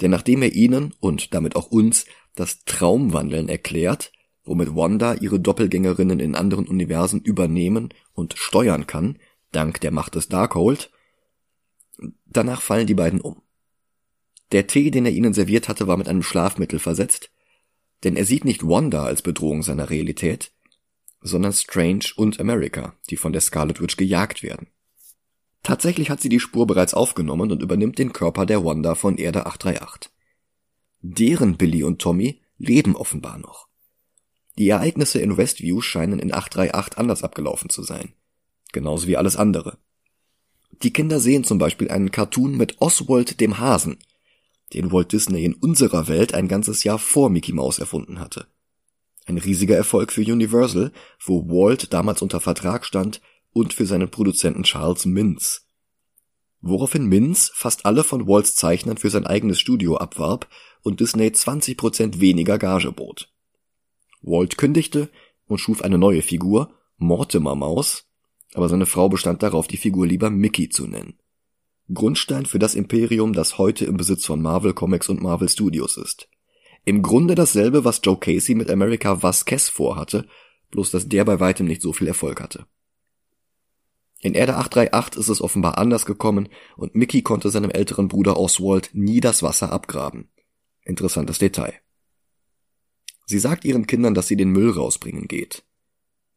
Denn nachdem er ihnen und damit auch uns das Traumwandeln erklärt, womit Wanda ihre Doppelgängerinnen in anderen Universen übernehmen und steuern kann, dank der Macht des Darkhold, danach fallen die beiden um. Der Tee, den er ihnen serviert hatte, war mit einem Schlafmittel versetzt, denn er sieht nicht Wanda als Bedrohung seiner Realität, sondern Strange und America, die von der Scarlet Witch gejagt werden. Tatsächlich hat sie die Spur bereits aufgenommen und übernimmt den Körper der Wanda von Erde 838. Deren Billy und Tommy leben offenbar noch. Die Ereignisse in Westview scheinen in 838 anders abgelaufen zu sein. Genauso wie alles andere. Die Kinder sehen zum Beispiel einen Cartoon mit Oswald dem Hasen, den Walt Disney in unserer Welt ein ganzes Jahr vor Mickey Mouse erfunden hatte. Ein riesiger Erfolg für Universal, wo Walt damals unter Vertrag stand, und für seinen Produzenten Charles Mintz. Woraufhin Mintz fast alle von Walts Zeichnern für sein eigenes Studio abwarb und Disney 20% weniger Gage bot. Walt kündigte und schuf eine neue Figur, Mortimer Maus, aber seine Frau bestand darauf, die Figur lieber Mickey zu nennen. Grundstein für das Imperium, das heute im Besitz von Marvel Comics und Marvel Studios ist. Im Grunde dasselbe, was Joe Casey mit America Vasquez vorhatte, bloß dass der bei weitem nicht so viel Erfolg hatte. In Erde 838 ist es offenbar anders gekommen und Mickey konnte seinem älteren Bruder Oswald nie das Wasser abgraben. Interessantes Detail. Sie sagt ihren Kindern, dass sie den Müll rausbringen geht.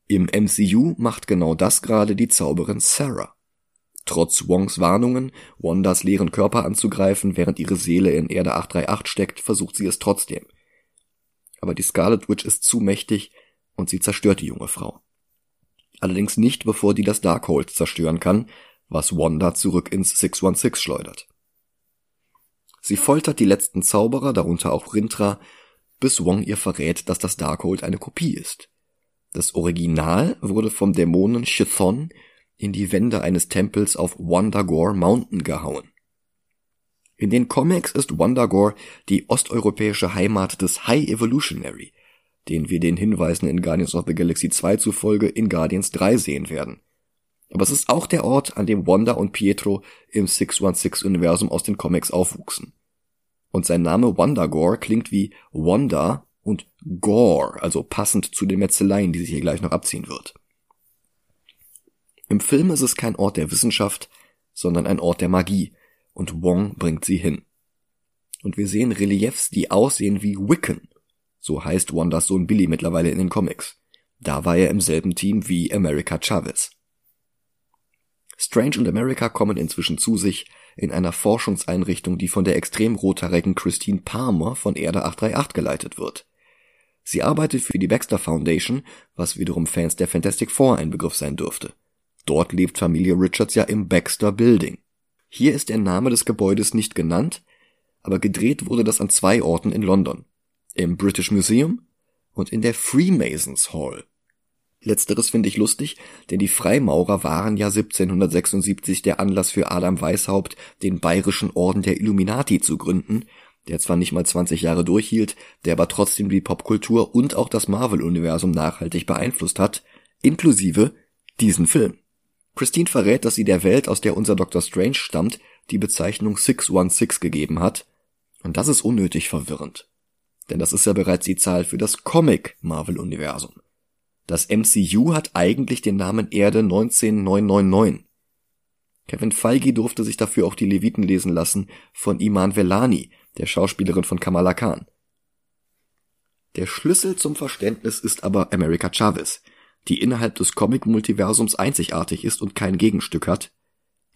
Im MCU macht genau das gerade die Zauberin Sarah. Trotz Wongs Warnungen, Wandas leeren Körper anzugreifen, während ihre Seele in Erde 838 steckt, versucht sie es trotzdem. Aber die Scarlet Witch ist zu mächtig und sie zerstört die junge Frau allerdings nicht bevor die das Darkhold zerstören kann, was Wanda zurück ins 616 schleudert. Sie foltert die letzten Zauberer, darunter auch Rintra, bis Wong ihr verrät, dass das Darkhold eine Kopie ist. Das Original wurde vom Dämonen Chthon in die Wände eines Tempels auf Wandagore Mountain gehauen. In den Comics ist Wandagore die osteuropäische Heimat des High Evolutionary, den wir den Hinweisen in Guardians of the Galaxy 2 zufolge in Guardians 3 sehen werden. Aber es ist auch der Ort, an dem Wanda und Pietro im 616-Universum aus den Comics aufwuchsen. Und sein Name Wandagore klingt wie Wanda und Gore, also passend zu den Metzeleien, die sich hier gleich noch abziehen wird. Im Film ist es kein Ort der Wissenschaft, sondern ein Ort der Magie, und Wong bringt sie hin. Und wir sehen Reliefs, die aussehen wie Wiccan, so heißt Wandas Sohn Billy mittlerweile in den Comics. Da war er im selben Team wie America Chavez. Strange und America kommen inzwischen zu sich in einer Forschungseinrichtung, die von der extrem rothaarigen Christine Palmer von Erde 838 geleitet wird. Sie arbeitet für die Baxter Foundation, was wiederum Fans der Fantastic Four ein Begriff sein dürfte. Dort lebt Familie Richards ja im Baxter Building. Hier ist der Name des Gebäudes nicht genannt, aber gedreht wurde das an zwei Orten in London im British Museum und in der Freemasons Hall. Letzteres finde ich lustig, denn die Freimaurer waren ja 1776 der Anlass für Adam Weishaupt, den Bayerischen Orden der Illuminati zu gründen, der zwar nicht mal 20 Jahre durchhielt, der aber trotzdem die Popkultur und auch das Marvel-Universum nachhaltig beeinflusst hat, inklusive diesen Film. Christine verrät, dass sie der Welt, aus der unser Doctor Strange stammt, die Bezeichnung 616 gegeben hat, und das ist unnötig verwirrend denn das ist ja bereits die Zahl für das Comic-Marvel-Universum. Das MCU hat eigentlich den Namen Erde 19999. Kevin Feige durfte sich dafür auch die Leviten lesen lassen von Iman Velani, der Schauspielerin von Kamala Khan. Der Schlüssel zum Verständnis ist aber America Chavez, die innerhalb des Comic-Multiversums einzigartig ist und kein Gegenstück hat,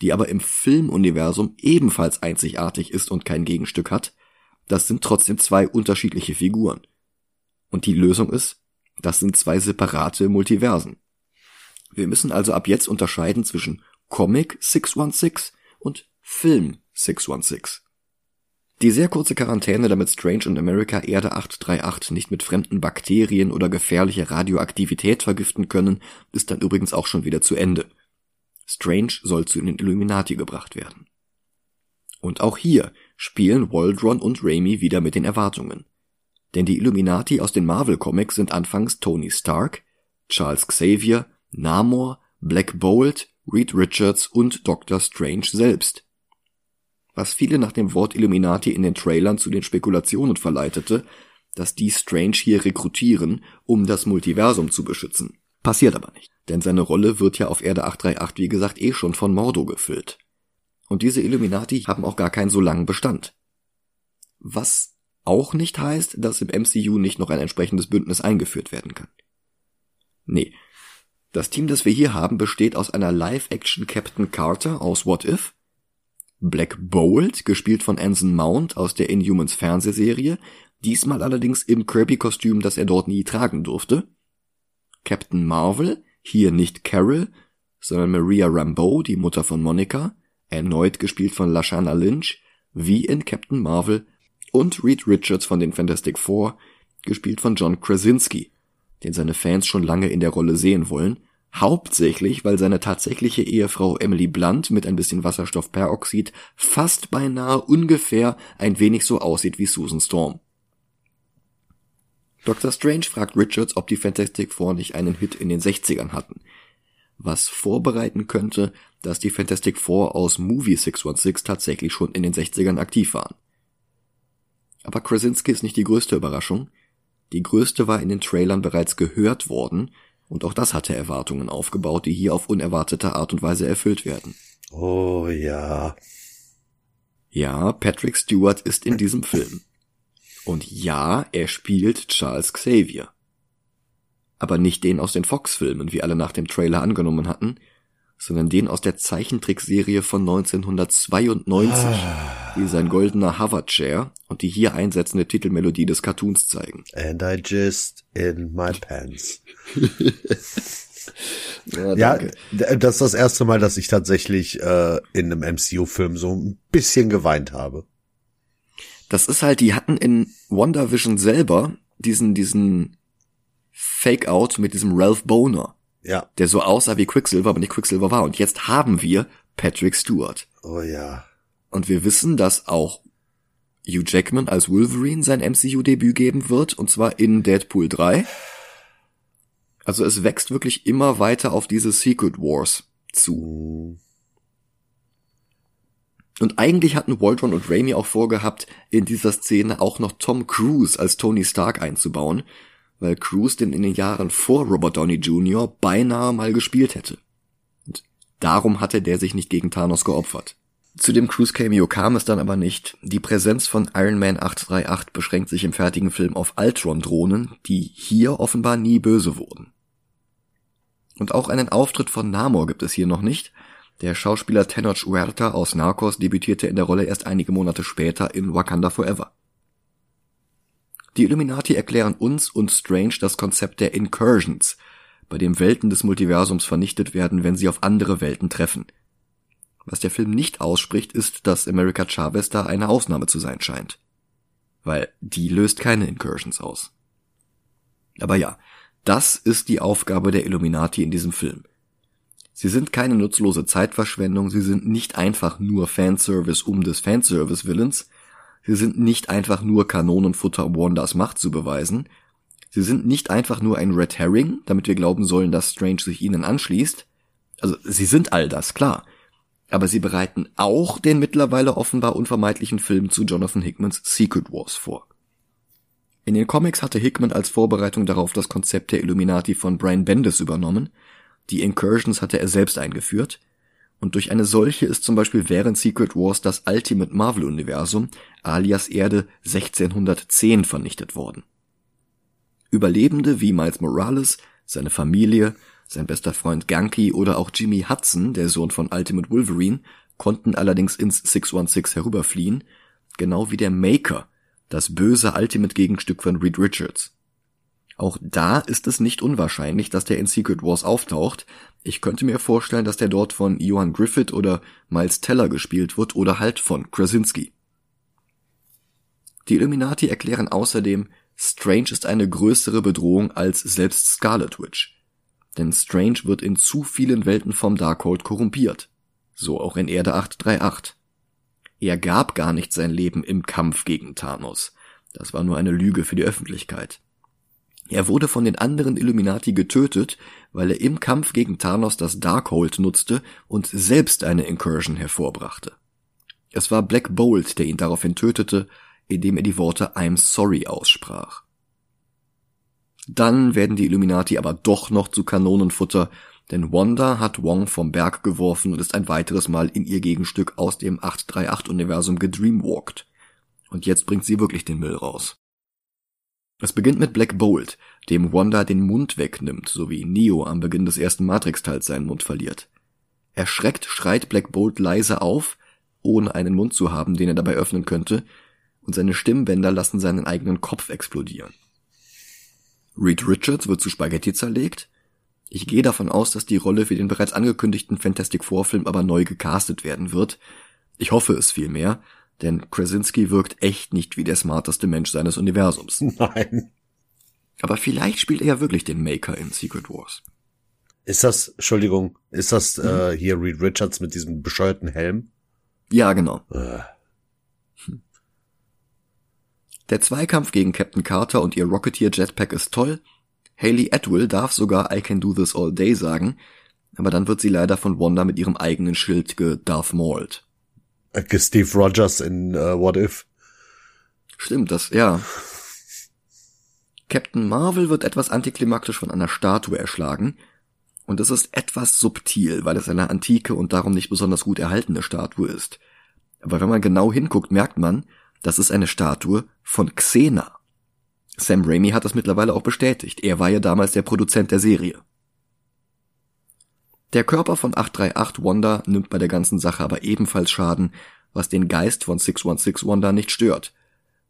die aber im Filmuniversum ebenfalls einzigartig ist und kein Gegenstück hat, das sind trotzdem zwei unterschiedliche Figuren. Und die Lösung ist, das sind zwei separate Multiversen. Wir müssen also ab jetzt unterscheiden zwischen Comic 616 und Film 616. Die sehr kurze Quarantäne, damit Strange und America Erde 838 nicht mit fremden Bakterien oder gefährlicher Radioaktivität vergiften können, ist dann übrigens auch schon wieder zu Ende. Strange soll zu den Illuminati gebracht werden. Und auch hier spielen Waldron und Raimi wieder mit den Erwartungen. Denn die Illuminati aus den Marvel Comics sind anfangs Tony Stark, Charles Xavier, Namor, Black Bolt, Reed Richards und Doctor Strange selbst. Was viele nach dem Wort Illuminati in den Trailern zu den Spekulationen verleitete, dass die Strange hier rekrutieren, um das Multiversum zu beschützen. Passiert aber nicht, denn seine Rolle wird ja auf Erde 838 wie gesagt eh schon von Mordo gefüllt. Und diese Illuminati haben auch gar keinen so langen Bestand. Was auch nicht heißt, dass im MCU nicht noch ein entsprechendes Bündnis eingeführt werden kann. Nee. Das Team, das wir hier haben, besteht aus einer Live-Action Captain Carter aus What If, Black Bolt, gespielt von Anson Mount aus der Inhumans Fernsehserie, diesmal allerdings im Kirby-Kostüm, das er dort nie tragen durfte, Captain Marvel, hier nicht Carol, sondern Maria Rambeau, die Mutter von Monica, erneut gespielt von Lashana Lynch, wie in Captain Marvel, und Reed Richards von den Fantastic Four, gespielt von John Krasinski, den seine Fans schon lange in der Rolle sehen wollen, hauptsächlich weil seine tatsächliche Ehefrau Emily Blunt mit ein bisschen Wasserstoffperoxid fast beinahe ungefähr ein wenig so aussieht wie Susan Storm. Dr. Strange fragt Richards, ob die Fantastic Four nicht einen Hit in den 60ern hatten, was vorbereiten könnte, dass die Fantastic Four aus Movie 616 tatsächlich schon in den 60ern aktiv waren. Aber Krasinski ist nicht die größte Überraschung. Die größte war in den Trailern bereits gehört worden, und auch das hatte Erwartungen aufgebaut, die hier auf unerwartete Art und Weise erfüllt werden. Oh ja. Ja, Patrick Stewart ist in diesem Film. Und ja, er spielt Charles Xavier. Aber nicht den aus den Fox-Filmen, wie alle nach dem Trailer angenommen hatten, sondern den aus der Zeichentrickserie von 1992, ah. die sein goldener Hoverchair und die hier einsetzende Titelmelodie des Cartoons zeigen. And I just in my pants. [laughs] ja, ja, das ist das erste Mal, dass ich tatsächlich äh, in einem MCU-Film so ein bisschen geweint habe. Das ist halt, die hatten in WandaVision selber diesen, diesen Fake-Out mit diesem Ralph Boner. Ja. Der so aussah wie Quicksilver, aber nicht Quicksilver war. Und jetzt haben wir Patrick Stewart. Oh ja. Und wir wissen, dass auch Hugh Jackman als Wolverine sein MCU-Debüt geben wird, und zwar in Deadpool 3. Also es wächst wirklich immer weiter auf diese Secret Wars zu. Und eigentlich hatten Waldron und Raimi auch vorgehabt, in dieser Szene auch noch Tom Cruise als Tony Stark einzubauen, weil Cruise den in den Jahren vor Robert Downey Jr. beinahe mal gespielt hätte. Und darum hatte der sich nicht gegen Thanos geopfert. Zu dem Cruise-Cameo kam es dann aber nicht. Die Präsenz von Iron Man 838 beschränkt sich im fertigen Film auf Ultron-Drohnen, die hier offenbar nie böse wurden. Und auch einen Auftritt von Namor gibt es hier noch nicht. Der Schauspieler Tenoch Huerta aus Narcos debütierte in der Rolle erst einige Monate später in Wakanda Forever. Die Illuminati erklären uns und Strange das Konzept der Incursions, bei dem Welten des Multiversums vernichtet werden, wenn sie auf andere Welten treffen. Was der Film nicht ausspricht, ist, dass America Chavez da eine Ausnahme zu sein scheint. Weil die löst keine Incursions aus. Aber ja, das ist die Aufgabe der Illuminati in diesem Film. Sie sind keine nutzlose Zeitverschwendung, sie sind nicht einfach nur Fanservice um des Fanservice Willens, Sie sind nicht einfach nur Kanonenfutter, um Wandas Macht zu beweisen. Sie sind nicht einfach nur ein Red Herring, damit wir glauben sollen, dass Strange sich ihnen anschließt. Also, sie sind all das, klar. Aber sie bereiten auch den mittlerweile offenbar unvermeidlichen Film zu Jonathan Hickmans Secret Wars vor. In den Comics hatte Hickman als Vorbereitung darauf das Konzept der Illuminati von Brian Bendis übernommen. Die Incursions hatte er selbst eingeführt und durch eine solche ist zum Beispiel während Secret Wars das Ultimate Marvel Universum alias Erde 1610 vernichtet worden. Überlebende wie Miles Morales, seine Familie, sein bester Freund Ganke oder auch Jimmy Hudson, der Sohn von Ultimate Wolverine, konnten allerdings ins 616 herüberfliehen, genau wie der Maker, das böse Ultimate Gegenstück von Reed Richards. Auch da ist es nicht unwahrscheinlich, dass der in Secret Wars auftaucht. Ich könnte mir vorstellen, dass der dort von Johan Griffith oder Miles Teller gespielt wird oder halt von Krasinski. Die Illuminati erklären außerdem, Strange ist eine größere Bedrohung als selbst Scarlet Witch. Denn Strange wird in zu vielen Welten vom Darkhold korrumpiert. So auch in Erde 838. Er gab gar nicht sein Leben im Kampf gegen Thanos. Das war nur eine Lüge für die Öffentlichkeit. Er wurde von den anderen Illuminati getötet, weil er im Kampf gegen Thanos das Darkhold nutzte und selbst eine Incursion hervorbrachte. Es war Black Bolt, der ihn daraufhin tötete, indem er die Worte I'm sorry aussprach. Dann werden die Illuminati aber doch noch zu Kanonenfutter, denn Wanda hat Wong vom Berg geworfen und ist ein weiteres Mal in ihr Gegenstück aus dem 838-Universum gedreamwalkt. Und jetzt bringt sie wirklich den Müll raus. Es beginnt mit Black Bolt, dem Wanda den Mund wegnimmt, so wie Neo am Beginn des ersten Matrix-Teils seinen Mund verliert. Erschreckt schreit Black Bolt leise auf, ohne einen Mund zu haben, den er dabei öffnen könnte, und seine Stimmbänder lassen seinen eigenen Kopf explodieren. Reed Richards wird zu Spaghetti zerlegt. Ich gehe davon aus, dass die Rolle für den bereits angekündigten Fantastic Four Film aber neu gecastet werden wird. Ich hoffe es vielmehr, denn Krasinski wirkt echt nicht wie der smarteste Mensch seines Universums. [laughs] Nein. Aber vielleicht spielt er ja wirklich den Maker in Secret Wars. Ist das, Entschuldigung, ist das äh, hier Reed Richards mit diesem bescheuerten Helm? Ja, genau. Äh, Der Zweikampf gegen Captain Carter und ihr Rocketeer Jetpack ist toll. Haley Atwell darf sogar I can do this all day sagen, aber dann wird sie leider von Wanda mit ihrem eigenen Schild gedarth Mauled. Äh, Steve Rogers in äh, What If. Stimmt, das, ja. Captain Marvel wird etwas antiklimaktisch von einer Statue erschlagen. Und es ist etwas subtil, weil es eine antike und darum nicht besonders gut erhaltene Statue ist. Aber wenn man genau hinguckt, merkt man, das ist eine Statue von Xena. Sam Raimi hat das mittlerweile auch bestätigt. Er war ja damals der Produzent der Serie. Der Körper von 838 Wanda nimmt bei der ganzen Sache aber ebenfalls Schaden, was den Geist von 616 Wanda nicht stört,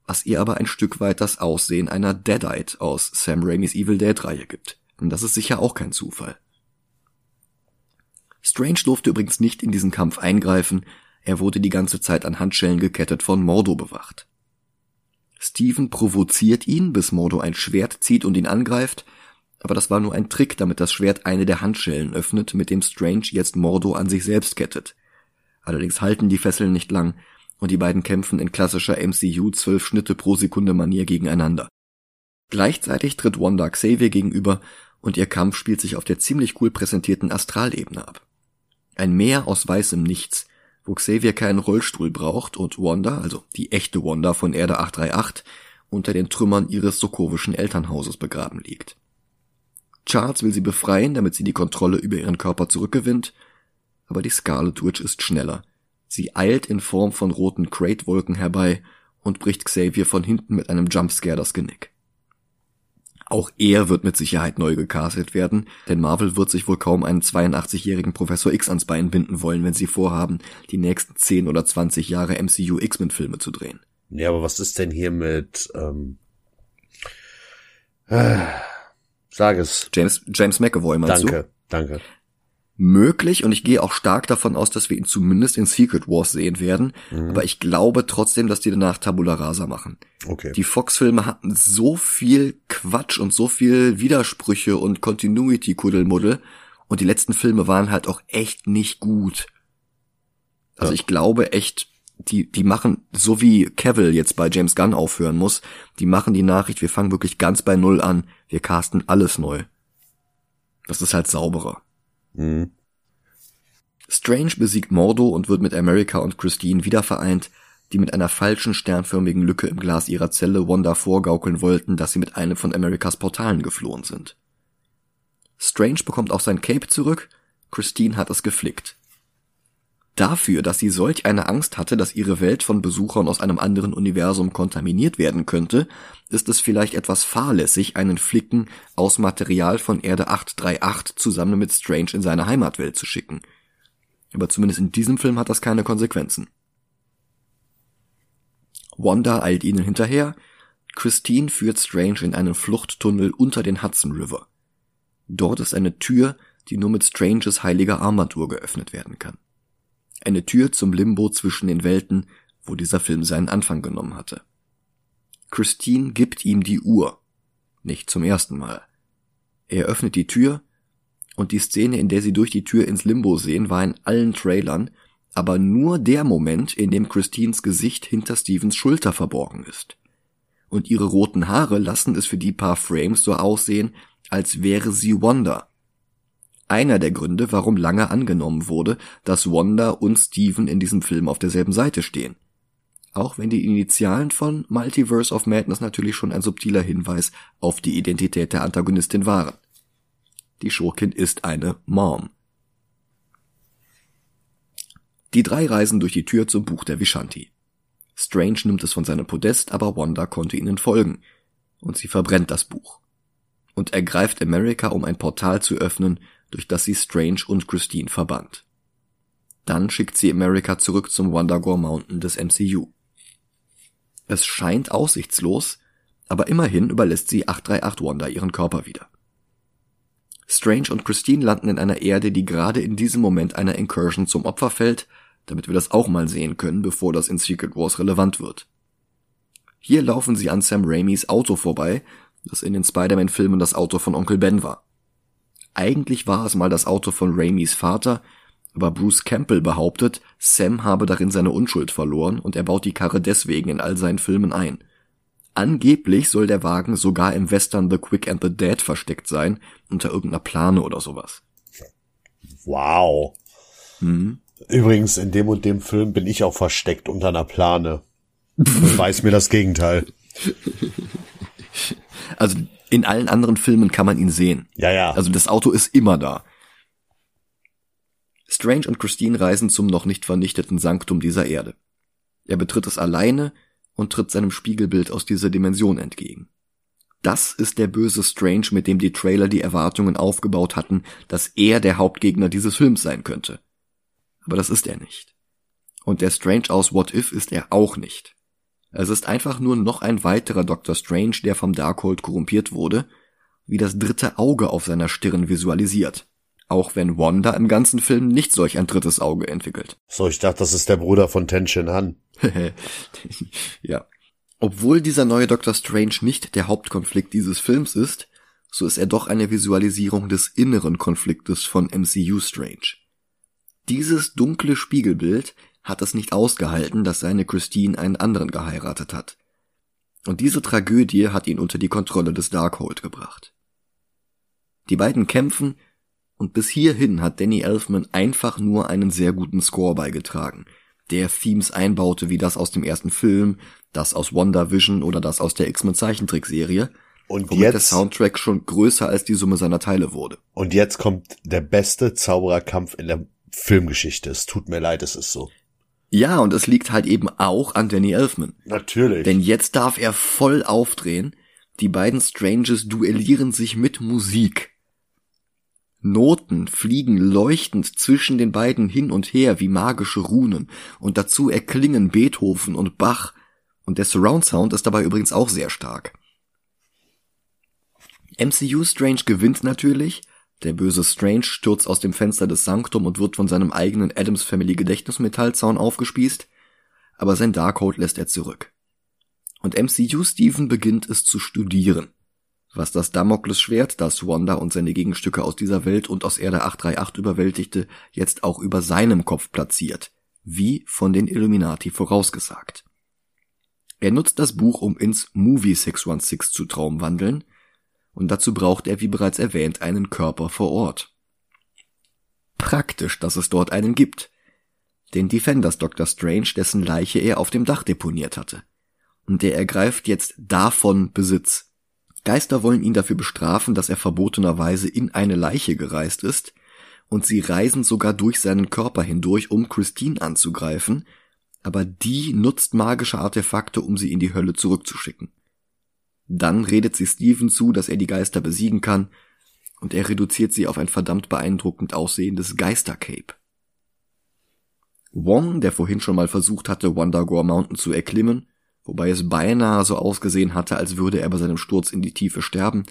was ihr aber ein Stück weit das Aussehen einer Deadite aus Sam Raimis Evil Dead Reihe gibt. Und das ist sicher auch kein Zufall. Strange durfte übrigens nicht in diesen Kampf eingreifen, er wurde die ganze Zeit an Handschellen gekettet von Mordo bewacht. Steven provoziert ihn, bis Mordo ein Schwert zieht und ihn angreift, aber das war nur ein Trick, damit das Schwert eine der Handschellen öffnet, mit dem Strange jetzt Mordo an sich selbst kettet. Allerdings halten die Fesseln nicht lang und die beiden kämpfen in klassischer MCU 12 Schnitte pro Sekunde Manier gegeneinander. Gleichzeitig tritt Wanda Xavier gegenüber und ihr Kampf spielt sich auf der ziemlich cool präsentierten Astralebene ab. Ein Meer aus weißem Nichts, wo Xavier keinen Rollstuhl braucht und Wanda, also die echte Wanda von Erde 838, unter den Trümmern ihres sokovischen Elternhauses begraben liegt. Charles will sie befreien, damit sie die Kontrolle über ihren Körper zurückgewinnt, aber die Scarlet Witch ist schneller. Sie eilt in Form von roten Crate-Wolken herbei und bricht Xavier von hinten mit einem Jumpscare das Genick. Auch er wird mit Sicherheit neu gecastet werden, denn Marvel wird sich wohl kaum einen 82-jährigen Professor X ans Bein binden wollen, wenn sie vorhaben, die nächsten 10 oder 20 Jahre MCU X-Men-Filme zu drehen. Ja, aber was ist denn hier mit, ähm, äh, sag es. James, James McAvoy meinst Danke, du? danke. Möglich und ich gehe auch stark davon aus, dass wir ihn zumindest in Secret Wars sehen werden, Mhm. aber ich glaube trotzdem, dass die danach Tabula Rasa machen. Okay. Die Fox-Filme hatten so viel Quatsch und so viel Widersprüche und Continuity-Kuddelmuddel und die letzten Filme waren halt auch echt nicht gut. Also Ja. ich glaube echt, die, die machen, so wie Cavill jetzt bei James Gunn aufhören muss, die machen die Nachricht, wir fangen wirklich ganz bei Null an, wir casten alles neu. Das ist halt sauberer. Mhm. Strange besiegt Mordo und wird mit America und Christine wieder vereint, die mit einer falschen sternförmigen Lücke im Glas ihrer Zelle Wanda vorgaukeln wollten, dass sie mit einem von Americas Portalen geflohen sind. Strange bekommt auch sein Cape zurück, Christine hat es geflickt. Dafür, dass sie solch eine Angst hatte, dass ihre Welt von Besuchern aus einem anderen Universum kontaminiert werden könnte, ist es vielleicht etwas fahrlässig, einen Flicken aus Material von Erde 838 zusammen mit Strange in seine Heimatwelt zu schicken. Aber zumindest in diesem Film hat das keine Konsequenzen. Wanda eilt ihnen hinterher, Christine führt Strange in einen Fluchttunnel unter den Hudson River. Dort ist eine Tür, die nur mit Stranges heiliger Armbanduhr geöffnet werden kann. Eine Tür zum Limbo zwischen den Welten, wo dieser Film seinen Anfang genommen hatte. Christine gibt ihm die Uhr. Nicht zum ersten Mal. Er öffnet die Tür und die Szene, in der sie durch die Tür ins Limbo sehen, war in allen Trailern, aber nur der Moment, in dem Christines Gesicht hinter Stevens Schulter verborgen ist. Und ihre roten Haare lassen es für die paar Frames so aussehen, als wäre sie Wanda. Einer der Gründe, warum lange angenommen wurde, dass Wanda und Steven in diesem Film auf derselben Seite stehen. Auch wenn die Initialen von Multiverse of Madness natürlich schon ein subtiler Hinweis auf die Identität der Antagonistin waren. Die Schurkin ist eine Mom. Die drei reisen durch die Tür zum Buch der Vishanti. Strange nimmt es von seinem Podest, aber Wanda konnte ihnen folgen, und sie verbrennt das Buch. Und ergreift America, um ein Portal zu öffnen, durch das sie Strange und Christine verbannt. Dann schickt sie America zurück zum Wondagore Mountain des MCU. Es scheint aussichtslos, aber immerhin überlässt sie 838 Wanda ihren Körper wieder. Strange und Christine landen in einer Erde, die gerade in diesem Moment einer Incursion zum Opfer fällt, damit wir das auch mal sehen können, bevor das in Secret Wars relevant wird. Hier laufen sie an Sam Raimis Auto vorbei, das in den Spider-Man-Filmen das Auto von Onkel Ben war. Eigentlich war es mal das Auto von Raimis Vater, aber Bruce Campbell behauptet, Sam habe darin seine Unschuld verloren und er baut die Karre deswegen in all seinen Filmen ein. Angeblich soll der Wagen sogar im Western The Quick and the Dead versteckt sein, unter irgendeiner Plane oder sowas. Wow. Hm. Übrigens, in dem und dem Film bin ich auch versteckt unter einer Plane. [laughs] Weiß mir das Gegenteil. Also in allen anderen Filmen kann man ihn sehen. Ja, ja. Also das Auto ist immer da. Strange und Christine reisen zum noch nicht vernichteten Sanktum dieser Erde. Er betritt es alleine und tritt seinem Spiegelbild aus dieser Dimension entgegen. Das ist der böse Strange, mit dem die Trailer die Erwartungen aufgebaut hatten, dass er der Hauptgegner dieses Films sein könnte. Aber das ist er nicht. Und der Strange aus What If ist er auch nicht. Es ist einfach nur noch ein weiterer Dr. Strange, der vom Darkhold korrumpiert wurde, wie das dritte Auge auf seiner Stirn visualisiert. Auch wenn Wanda im ganzen Film nicht solch ein drittes Auge entwickelt. So, ich dachte, das ist der Bruder von Ten Shin Han. [laughs] ja. Obwohl dieser neue Dr. Strange nicht der Hauptkonflikt dieses Films ist, so ist er doch eine Visualisierung des inneren Konfliktes von MCU Strange. Dieses dunkle Spiegelbild hat es nicht ausgehalten, dass seine Christine einen anderen geheiratet hat. Und diese Tragödie hat ihn unter die Kontrolle des Darkhold gebracht. Die beiden kämpfen und bis hierhin hat Danny Elfman einfach nur einen sehr guten Score beigetragen, der Themes einbaute wie das aus dem ersten Film, das aus WandaVision oder das aus der X-Men Zeichentrickserie. Und womit jetzt der Soundtrack schon größer als die Summe seiner Teile wurde. Und jetzt kommt der beste Zaubererkampf in der Filmgeschichte. Es tut mir leid, es ist so. Ja, und es liegt halt eben auch an Danny Elfman. Natürlich. Denn jetzt darf er voll aufdrehen. Die beiden Stranges duellieren sich mit Musik. Noten fliegen leuchtend zwischen den beiden hin und her wie magische Runen und dazu erklingen Beethoven und Bach und der Surround Sound ist dabei übrigens auch sehr stark. MCU Strange gewinnt natürlich, der böse Strange stürzt aus dem Fenster des Sanktum und wird von seinem eigenen Adams Family Gedächtnismetallzaun aufgespießt, aber sein Darkhold lässt er zurück. Und MCU Steven beginnt es zu studieren was das Damoklesschwert, das Wanda und seine Gegenstücke aus dieser Welt und aus Erde 838 überwältigte, jetzt auch über seinem Kopf platziert, wie von den Illuminati vorausgesagt. Er nutzt das Buch, um ins Movie 616 zu Traumwandeln, und dazu braucht er, wie bereits erwähnt, einen Körper vor Ort. Praktisch, dass es dort einen gibt. Den Defenders Dr. Strange, dessen Leiche er auf dem Dach deponiert hatte. Und der ergreift jetzt davon Besitz. Geister wollen ihn dafür bestrafen, dass er verbotenerweise in eine Leiche gereist ist, und sie reisen sogar durch seinen Körper hindurch, um Christine anzugreifen, aber die nutzt magische Artefakte, um sie in die Hölle zurückzuschicken. Dann redet sie Steven zu, dass er die Geister besiegen kann, und er reduziert sie auf ein verdammt beeindruckend aussehendes Geistercape. Wong, der vorhin schon mal versucht hatte, Wondagore Mountain zu erklimmen, wobei es beinahe so ausgesehen hatte, als würde er bei seinem Sturz in die Tiefe sterben,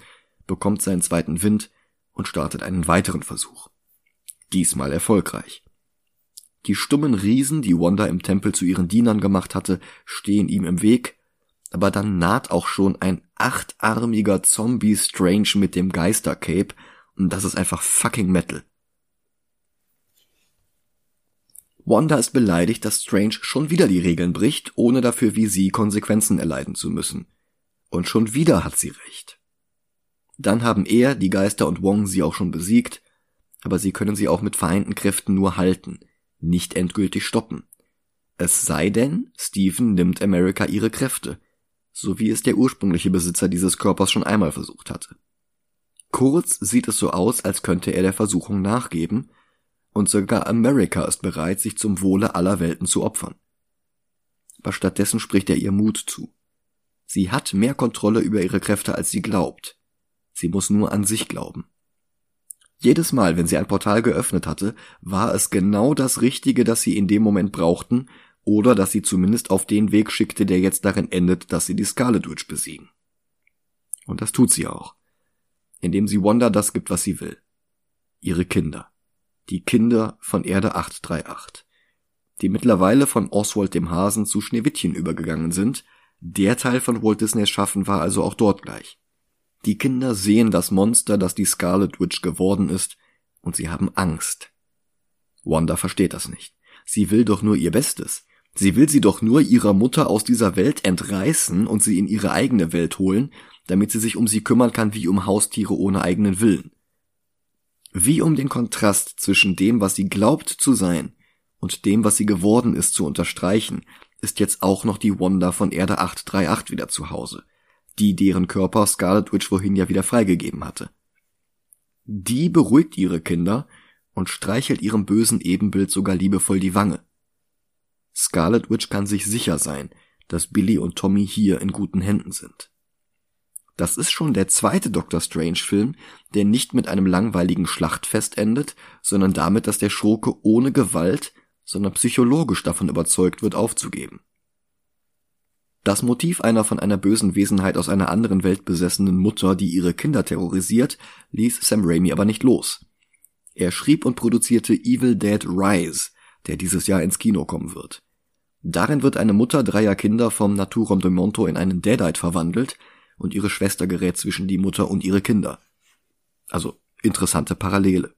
bekommt seinen zweiten Wind und startet einen weiteren Versuch. Diesmal erfolgreich. Die stummen Riesen, die Wanda im Tempel zu ihren Dienern gemacht hatte, stehen ihm im Weg, aber dann naht auch schon ein achtarmiger Zombie Strange mit dem Geistercape und das ist einfach fucking Metal. Wanda ist beleidigt, dass Strange schon wieder die Regeln bricht, ohne dafür wie sie Konsequenzen erleiden zu müssen. Und schon wieder hat sie recht. Dann haben er, die Geister und Wong sie auch schon besiegt, aber sie können sie auch mit vereinten Kräften nur halten, nicht endgültig stoppen. Es sei denn, Stephen nimmt America ihre Kräfte, so wie es der ursprüngliche Besitzer dieses Körpers schon einmal versucht hatte. Kurz sieht es so aus, als könnte er der Versuchung nachgeben, und sogar America ist bereit, sich zum Wohle aller Welten zu opfern. Aber stattdessen spricht er ihr Mut zu. Sie hat mehr Kontrolle über ihre Kräfte, als sie glaubt. Sie muss nur an sich glauben. Jedes Mal, wenn sie ein Portal geöffnet hatte, war es genau das Richtige, das sie in dem Moment brauchten, oder dass sie zumindest auf den Weg schickte, der jetzt darin endet, dass sie die Scarlet Witch besiegen. Und das tut sie auch, indem sie Wanda das gibt, was sie will. Ihre Kinder die Kinder von Erde 838, die mittlerweile von Oswald dem Hasen zu Schneewittchen übergegangen sind, der Teil von Walt Disneys Schaffen war also auch dort gleich. Die Kinder sehen das Monster, das die Scarlet Witch geworden ist, und sie haben Angst. Wanda versteht das nicht. Sie will doch nur ihr Bestes. Sie will sie doch nur ihrer Mutter aus dieser Welt entreißen und sie in ihre eigene Welt holen, damit sie sich um sie kümmern kann wie um Haustiere ohne eigenen Willen. Wie um den Kontrast zwischen dem, was sie glaubt zu sein, und dem, was sie geworden ist, zu unterstreichen, ist jetzt auch noch die Wanda von Erde 838 wieder zu Hause, die deren Körper Scarlet Witch vorhin ja wieder freigegeben hatte. Die beruhigt ihre Kinder und streichelt ihrem bösen Ebenbild sogar liebevoll die Wange. Scarlet Witch kann sich sicher sein, dass Billy und Tommy hier in guten Händen sind. Das ist schon der zweite Doctor Strange Film, der nicht mit einem langweiligen Schlachtfest endet, sondern damit, dass der Schurke ohne Gewalt, sondern psychologisch davon überzeugt wird, aufzugeben. Das Motiv einer von einer bösen Wesenheit aus einer anderen Welt besessenen Mutter, die ihre Kinder terrorisiert, ließ Sam Raimi aber nicht los. Er schrieb und produzierte Evil Dead Rise, der dieses Jahr ins Kino kommen wird. Darin wird eine Mutter dreier Kinder vom Naturom de Monto in einen Deadite verwandelt, und ihre Schwester gerät zwischen die Mutter und ihre Kinder. Also interessante Parallele.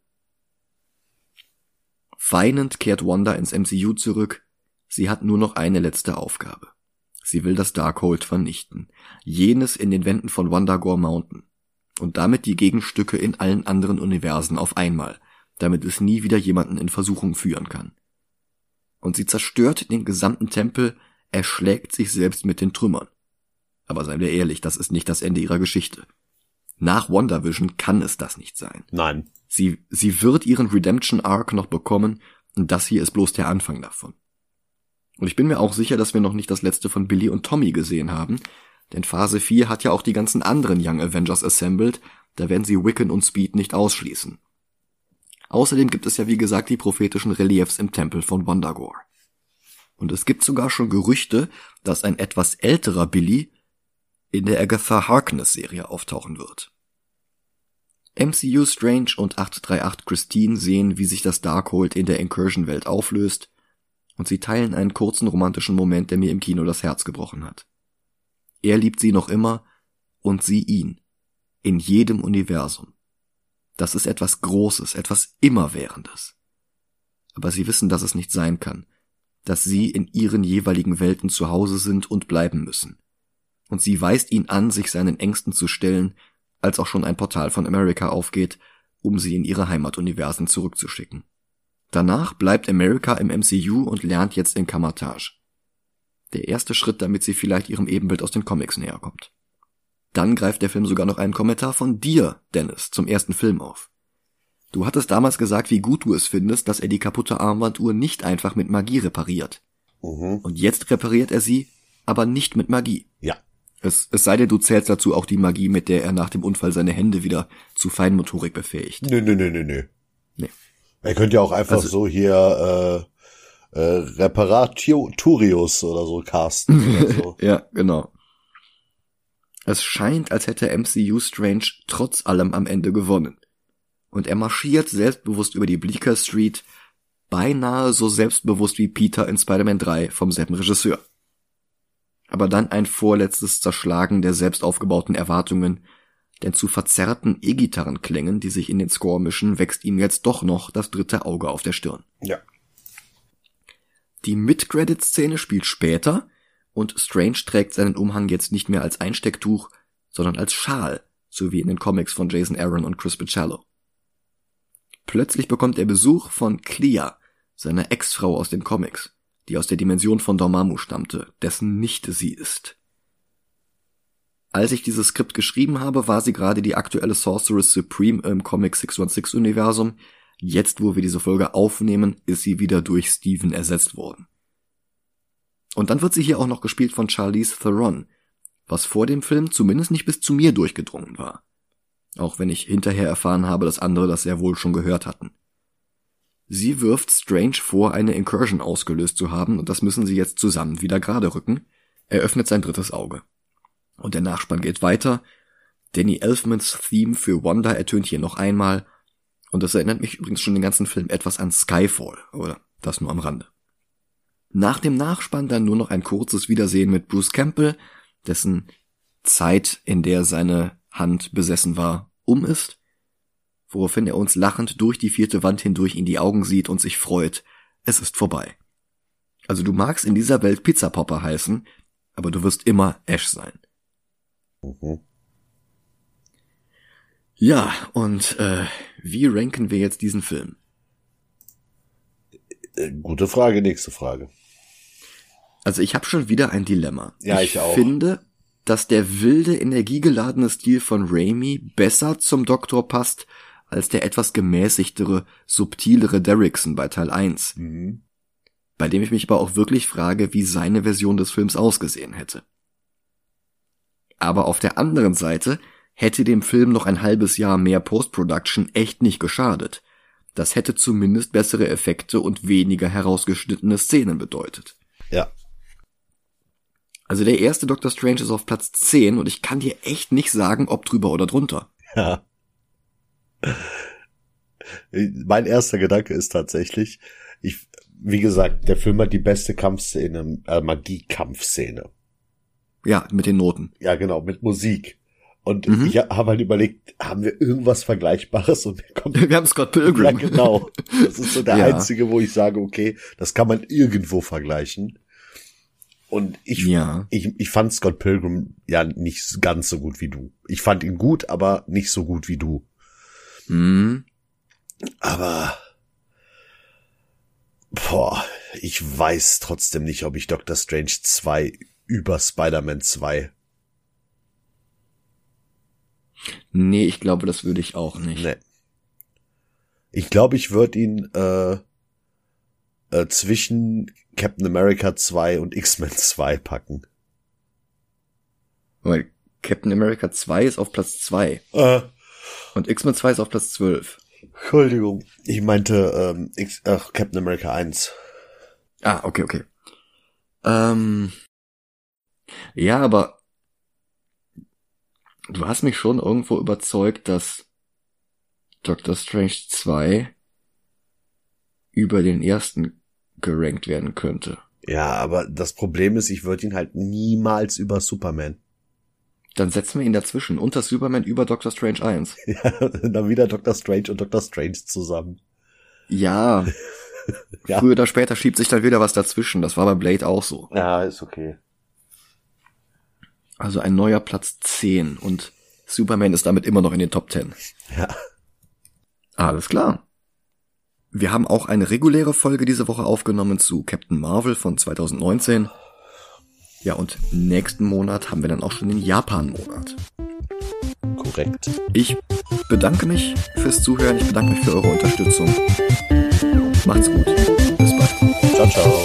Weinend kehrt Wanda ins MCU zurück. Sie hat nur noch eine letzte Aufgabe. Sie will das Darkhold vernichten. Jenes in den Wänden von Wandagore Mountain. Und damit die Gegenstücke in allen anderen Universen auf einmal, damit es nie wieder jemanden in Versuchung führen kann. Und sie zerstört den gesamten Tempel, erschlägt sich selbst mit den Trümmern. Aber seien wir ehrlich, das ist nicht das Ende ihrer Geschichte. Nach WandaVision kann es das nicht sein. Nein. Sie, sie wird ihren Redemption Arc noch bekommen und das hier ist bloß der Anfang davon. Und ich bin mir auch sicher, dass wir noch nicht das letzte von Billy und Tommy gesehen haben, denn Phase 4 hat ja auch die ganzen anderen Young Avengers assembled, da werden sie Wiccan und Speed nicht ausschließen. Außerdem gibt es ja wie gesagt die prophetischen Reliefs im Tempel von Wondagore. Und es gibt sogar schon Gerüchte, dass ein etwas älterer Billy in der Agatha Harkness Serie auftauchen wird. MCU Strange und 838 Christine sehen, wie sich das Darkhold in der Incursion Welt auflöst, und sie teilen einen kurzen romantischen Moment, der mir im Kino das Herz gebrochen hat. Er liebt sie noch immer und sie ihn. In jedem Universum. Das ist etwas Großes, etwas Immerwährendes. Aber sie wissen, dass es nicht sein kann, dass sie in ihren jeweiligen Welten zu Hause sind und bleiben müssen und sie weist ihn an, sich seinen Ängsten zu stellen, als auch schon ein Portal von America aufgeht, um sie in ihre Heimatuniversen zurückzuschicken. Danach bleibt America im MCU und lernt jetzt in Kamatage. Der erste Schritt, damit sie vielleicht ihrem Ebenbild aus den Comics näher kommt. Dann greift der Film sogar noch einen Kommentar von dir, Dennis, zum ersten Film auf. Du hattest damals gesagt, wie gut du es findest, dass er die kaputte Armbanduhr nicht einfach mit Magie repariert. Mhm. Und jetzt repariert er sie, aber nicht mit Magie. Ja. Es, es sei denn, du zählst dazu auch die Magie, mit der er nach dem Unfall seine Hände wieder zu Feinmotorik befähigt. Nö, nö, nö, nö, nö. Nee. Er könnte ja auch einfach Also- so hier äh, Reparaturius oder so casten. Oder so. [laughs] ja, genau. Es scheint, als hätte MCU Strange trotz allem am Ende gewonnen. Und er marschiert selbstbewusst über die Bleecker Street, beinahe so selbstbewusst wie Peter in Spider-Man 3 vom selben Regisseur. Aber dann ein vorletztes Zerschlagen der selbst aufgebauten Erwartungen, denn zu verzerrten E-Gitarrenklängen, die sich in den Score mischen, wächst ihm jetzt doch noch das dritte Auge auf der Stirn. Ja. Die Mid-Credit-Szene spielt später und Strange trägt seinen Umhang jetzt nicht mehr als Einstecktuch, sondern als Schal, so wie in den Comics von Jason Aaron und Chris Bichello. Plötzlich bekommt er Besuch von Clea, seiner Ex-Frau aus den Comics, die aus der Dimension von Dormammu stammte, dessen Nichte sie ist. Als ich dieses Skript geschrieben habe, war sie gerade die aktuelle Sorceress Supreme im Comic 616 Universum. Jetzt, wo wir diese Folge aufnehmen, ist sie wieder durch Steven ersetzt worden. Und dann wird sie hier auch noch gespielt von Charlize Theron, was vor dem Film zumindest nicht bis zu mir durchgedrungen war. Auch wenn ich hinterher erfahren habe, dass andere das sehr wohl schon gehört hatten. Sie wirft Strange vor, eine Incursion ausgelöst zu haben, und das müssen sie jetzt zusammen wieder gerade rücken. Er öffnet sein drittes Auge. Und der Nachspann geht weiter. Danny Elfmans Theme für Wanda ertönt hier noch einmal. Und das erinnert mich übrigens schon den ganzen Film etwas an Skyfall, oder das nur am Rande. Nach dem Nachspann dann nur noch ein kurzes Wiedersehen mit Bruce Campbell, dessen Zeit, in der seine Hand besessen war, um ist, woraufhin er uns lachend durch die vierte Wand hindurch in die Augen sieht und sich freut, es ist vorbei. Also du magst in dieser Welt Pizzapopper heißen, aber du wirst immer Ash sein. Mhm. Ja, und äh, wie ranken wir jetzt diesen Film? Äh, Gute Frage, nächste Frage. Also ich habe schon wieder ein Dilemma. Ja, ich auch. finde, dass der wilde, energiegeladene Stil von Raimi besser zum Doktor passt als der etwas gemäßigtere, subtilere Derrickson bei Teil 1. Mhm. Bei dem ich mich aber auch wirklich frage, wie seine Version des Films ausgesehen hätte. Aber auf der anderen Seite hätte dem Film noch ein halbes Jahr mehr Post-Production echt nicht geschadet. Das hätte zumindest bessere Effekte und weniger herausgeschnittene Szenen bedeutet. Ja. Also der erste Doctor Strange ist auf Platz 10 und ich kann dir echt nicht sagen, ob drüber oder drunter. Ja. Mein erster Gedanke ist tatsächlich, ich, wie gesagt, der Film hat die beste Kampfszene, äh, Magie-Kampfszene. Ja, mit den Noten. Ja, genau, mit Musik. Und Mhm. ich habe halt überlegt, haben wir irgendwas Vergleichbares? Und mir kommt Wir haben Scott ja Pilgrim. genau. Das ist so der [laughs] Ja. einzige, wo ich sage, okay, das kann man irgendwo vergleichen. Und ich, Ja. ich, ich fand Scott Pilgrim ja nicht ganz so gut wie du. Ich fand ihn gut, aber nicht so gut wie du. Mhm. Aber boah, ich weiß trotzdem nicht, ob ich Doctor Strange 2 über Spider-Man 2. Nee, ich glaube, das würde ich auch nicht. Nee. Ich glaube, ich würde ihn äh, äh, zwischen Captain America 2 und X-Men 2 packen. Weil Captain America 2 ist auf Platz 2 Äh, und X-Men 2 ist auf Platz 12. Entschuldigung. Ich meinte ähm, X ach, Captain America 1. Ah, okay, okay. Ähm, ja, aber du hast mich schon irgendwo überzeugt, dass Doctor Strange 2 über den ersten gerankt werden könnte. Ja, aber das Problem ist, ich würde ihn halt niemals über Superman. Dann setzen wir ihn dazwischen, unter Superman über Doctor Strange 1. [laughs] Ja, dann wieder Doctor Strange und Doctor Strange zusammen. Ja, [laughs] Ja. früher oder später schiebt sich dann wieder was dazwischen. Das war bei Blade auch so. Ja, ist okay. Also ein neuer Platz 10 und Superman ist damit immer noch in den Top 10. Ja. Alles klar. Wir haben auch eine reguläre Folge diese Woche aufgenommen zu Captain Marvel von 2019. Ja, und nächsten Monat haben wir dann auch schon den Japan-Monat. Korrekt. Ich bedanke mich fürs Zuhören, ich bedanke mich für eure Unterstützung. Macht's gut. Bis bald. Ciao, ciao.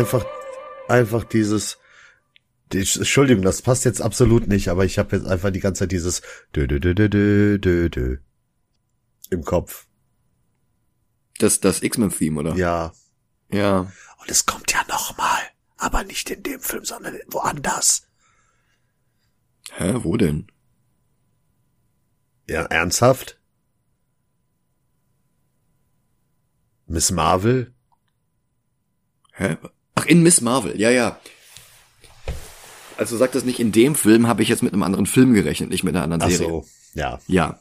Einfach, einfach dieses, die, Entschuldigung, das passt jetzt absolut nicht, aber ich habe jetzt einfach die ganze Zeit dieses dö, dö, dö, dö, dö, dö im Kopf. Das, das X-Men-Theme, oder? Ja. Ja. Und es kommt ja nochmal, aber nicht in dem Film, sondern woanders. Hä, wo denn? Ja, ernsthaft? Miss Marvel? Hä? Ach, in Miss Marvel, ja, ja. Also sagt das nicht in dem Film, habe ich jetzt mit einem anderen Film gerechnet, nicht mit einer anderen Ach Serie. so, ja. Ja.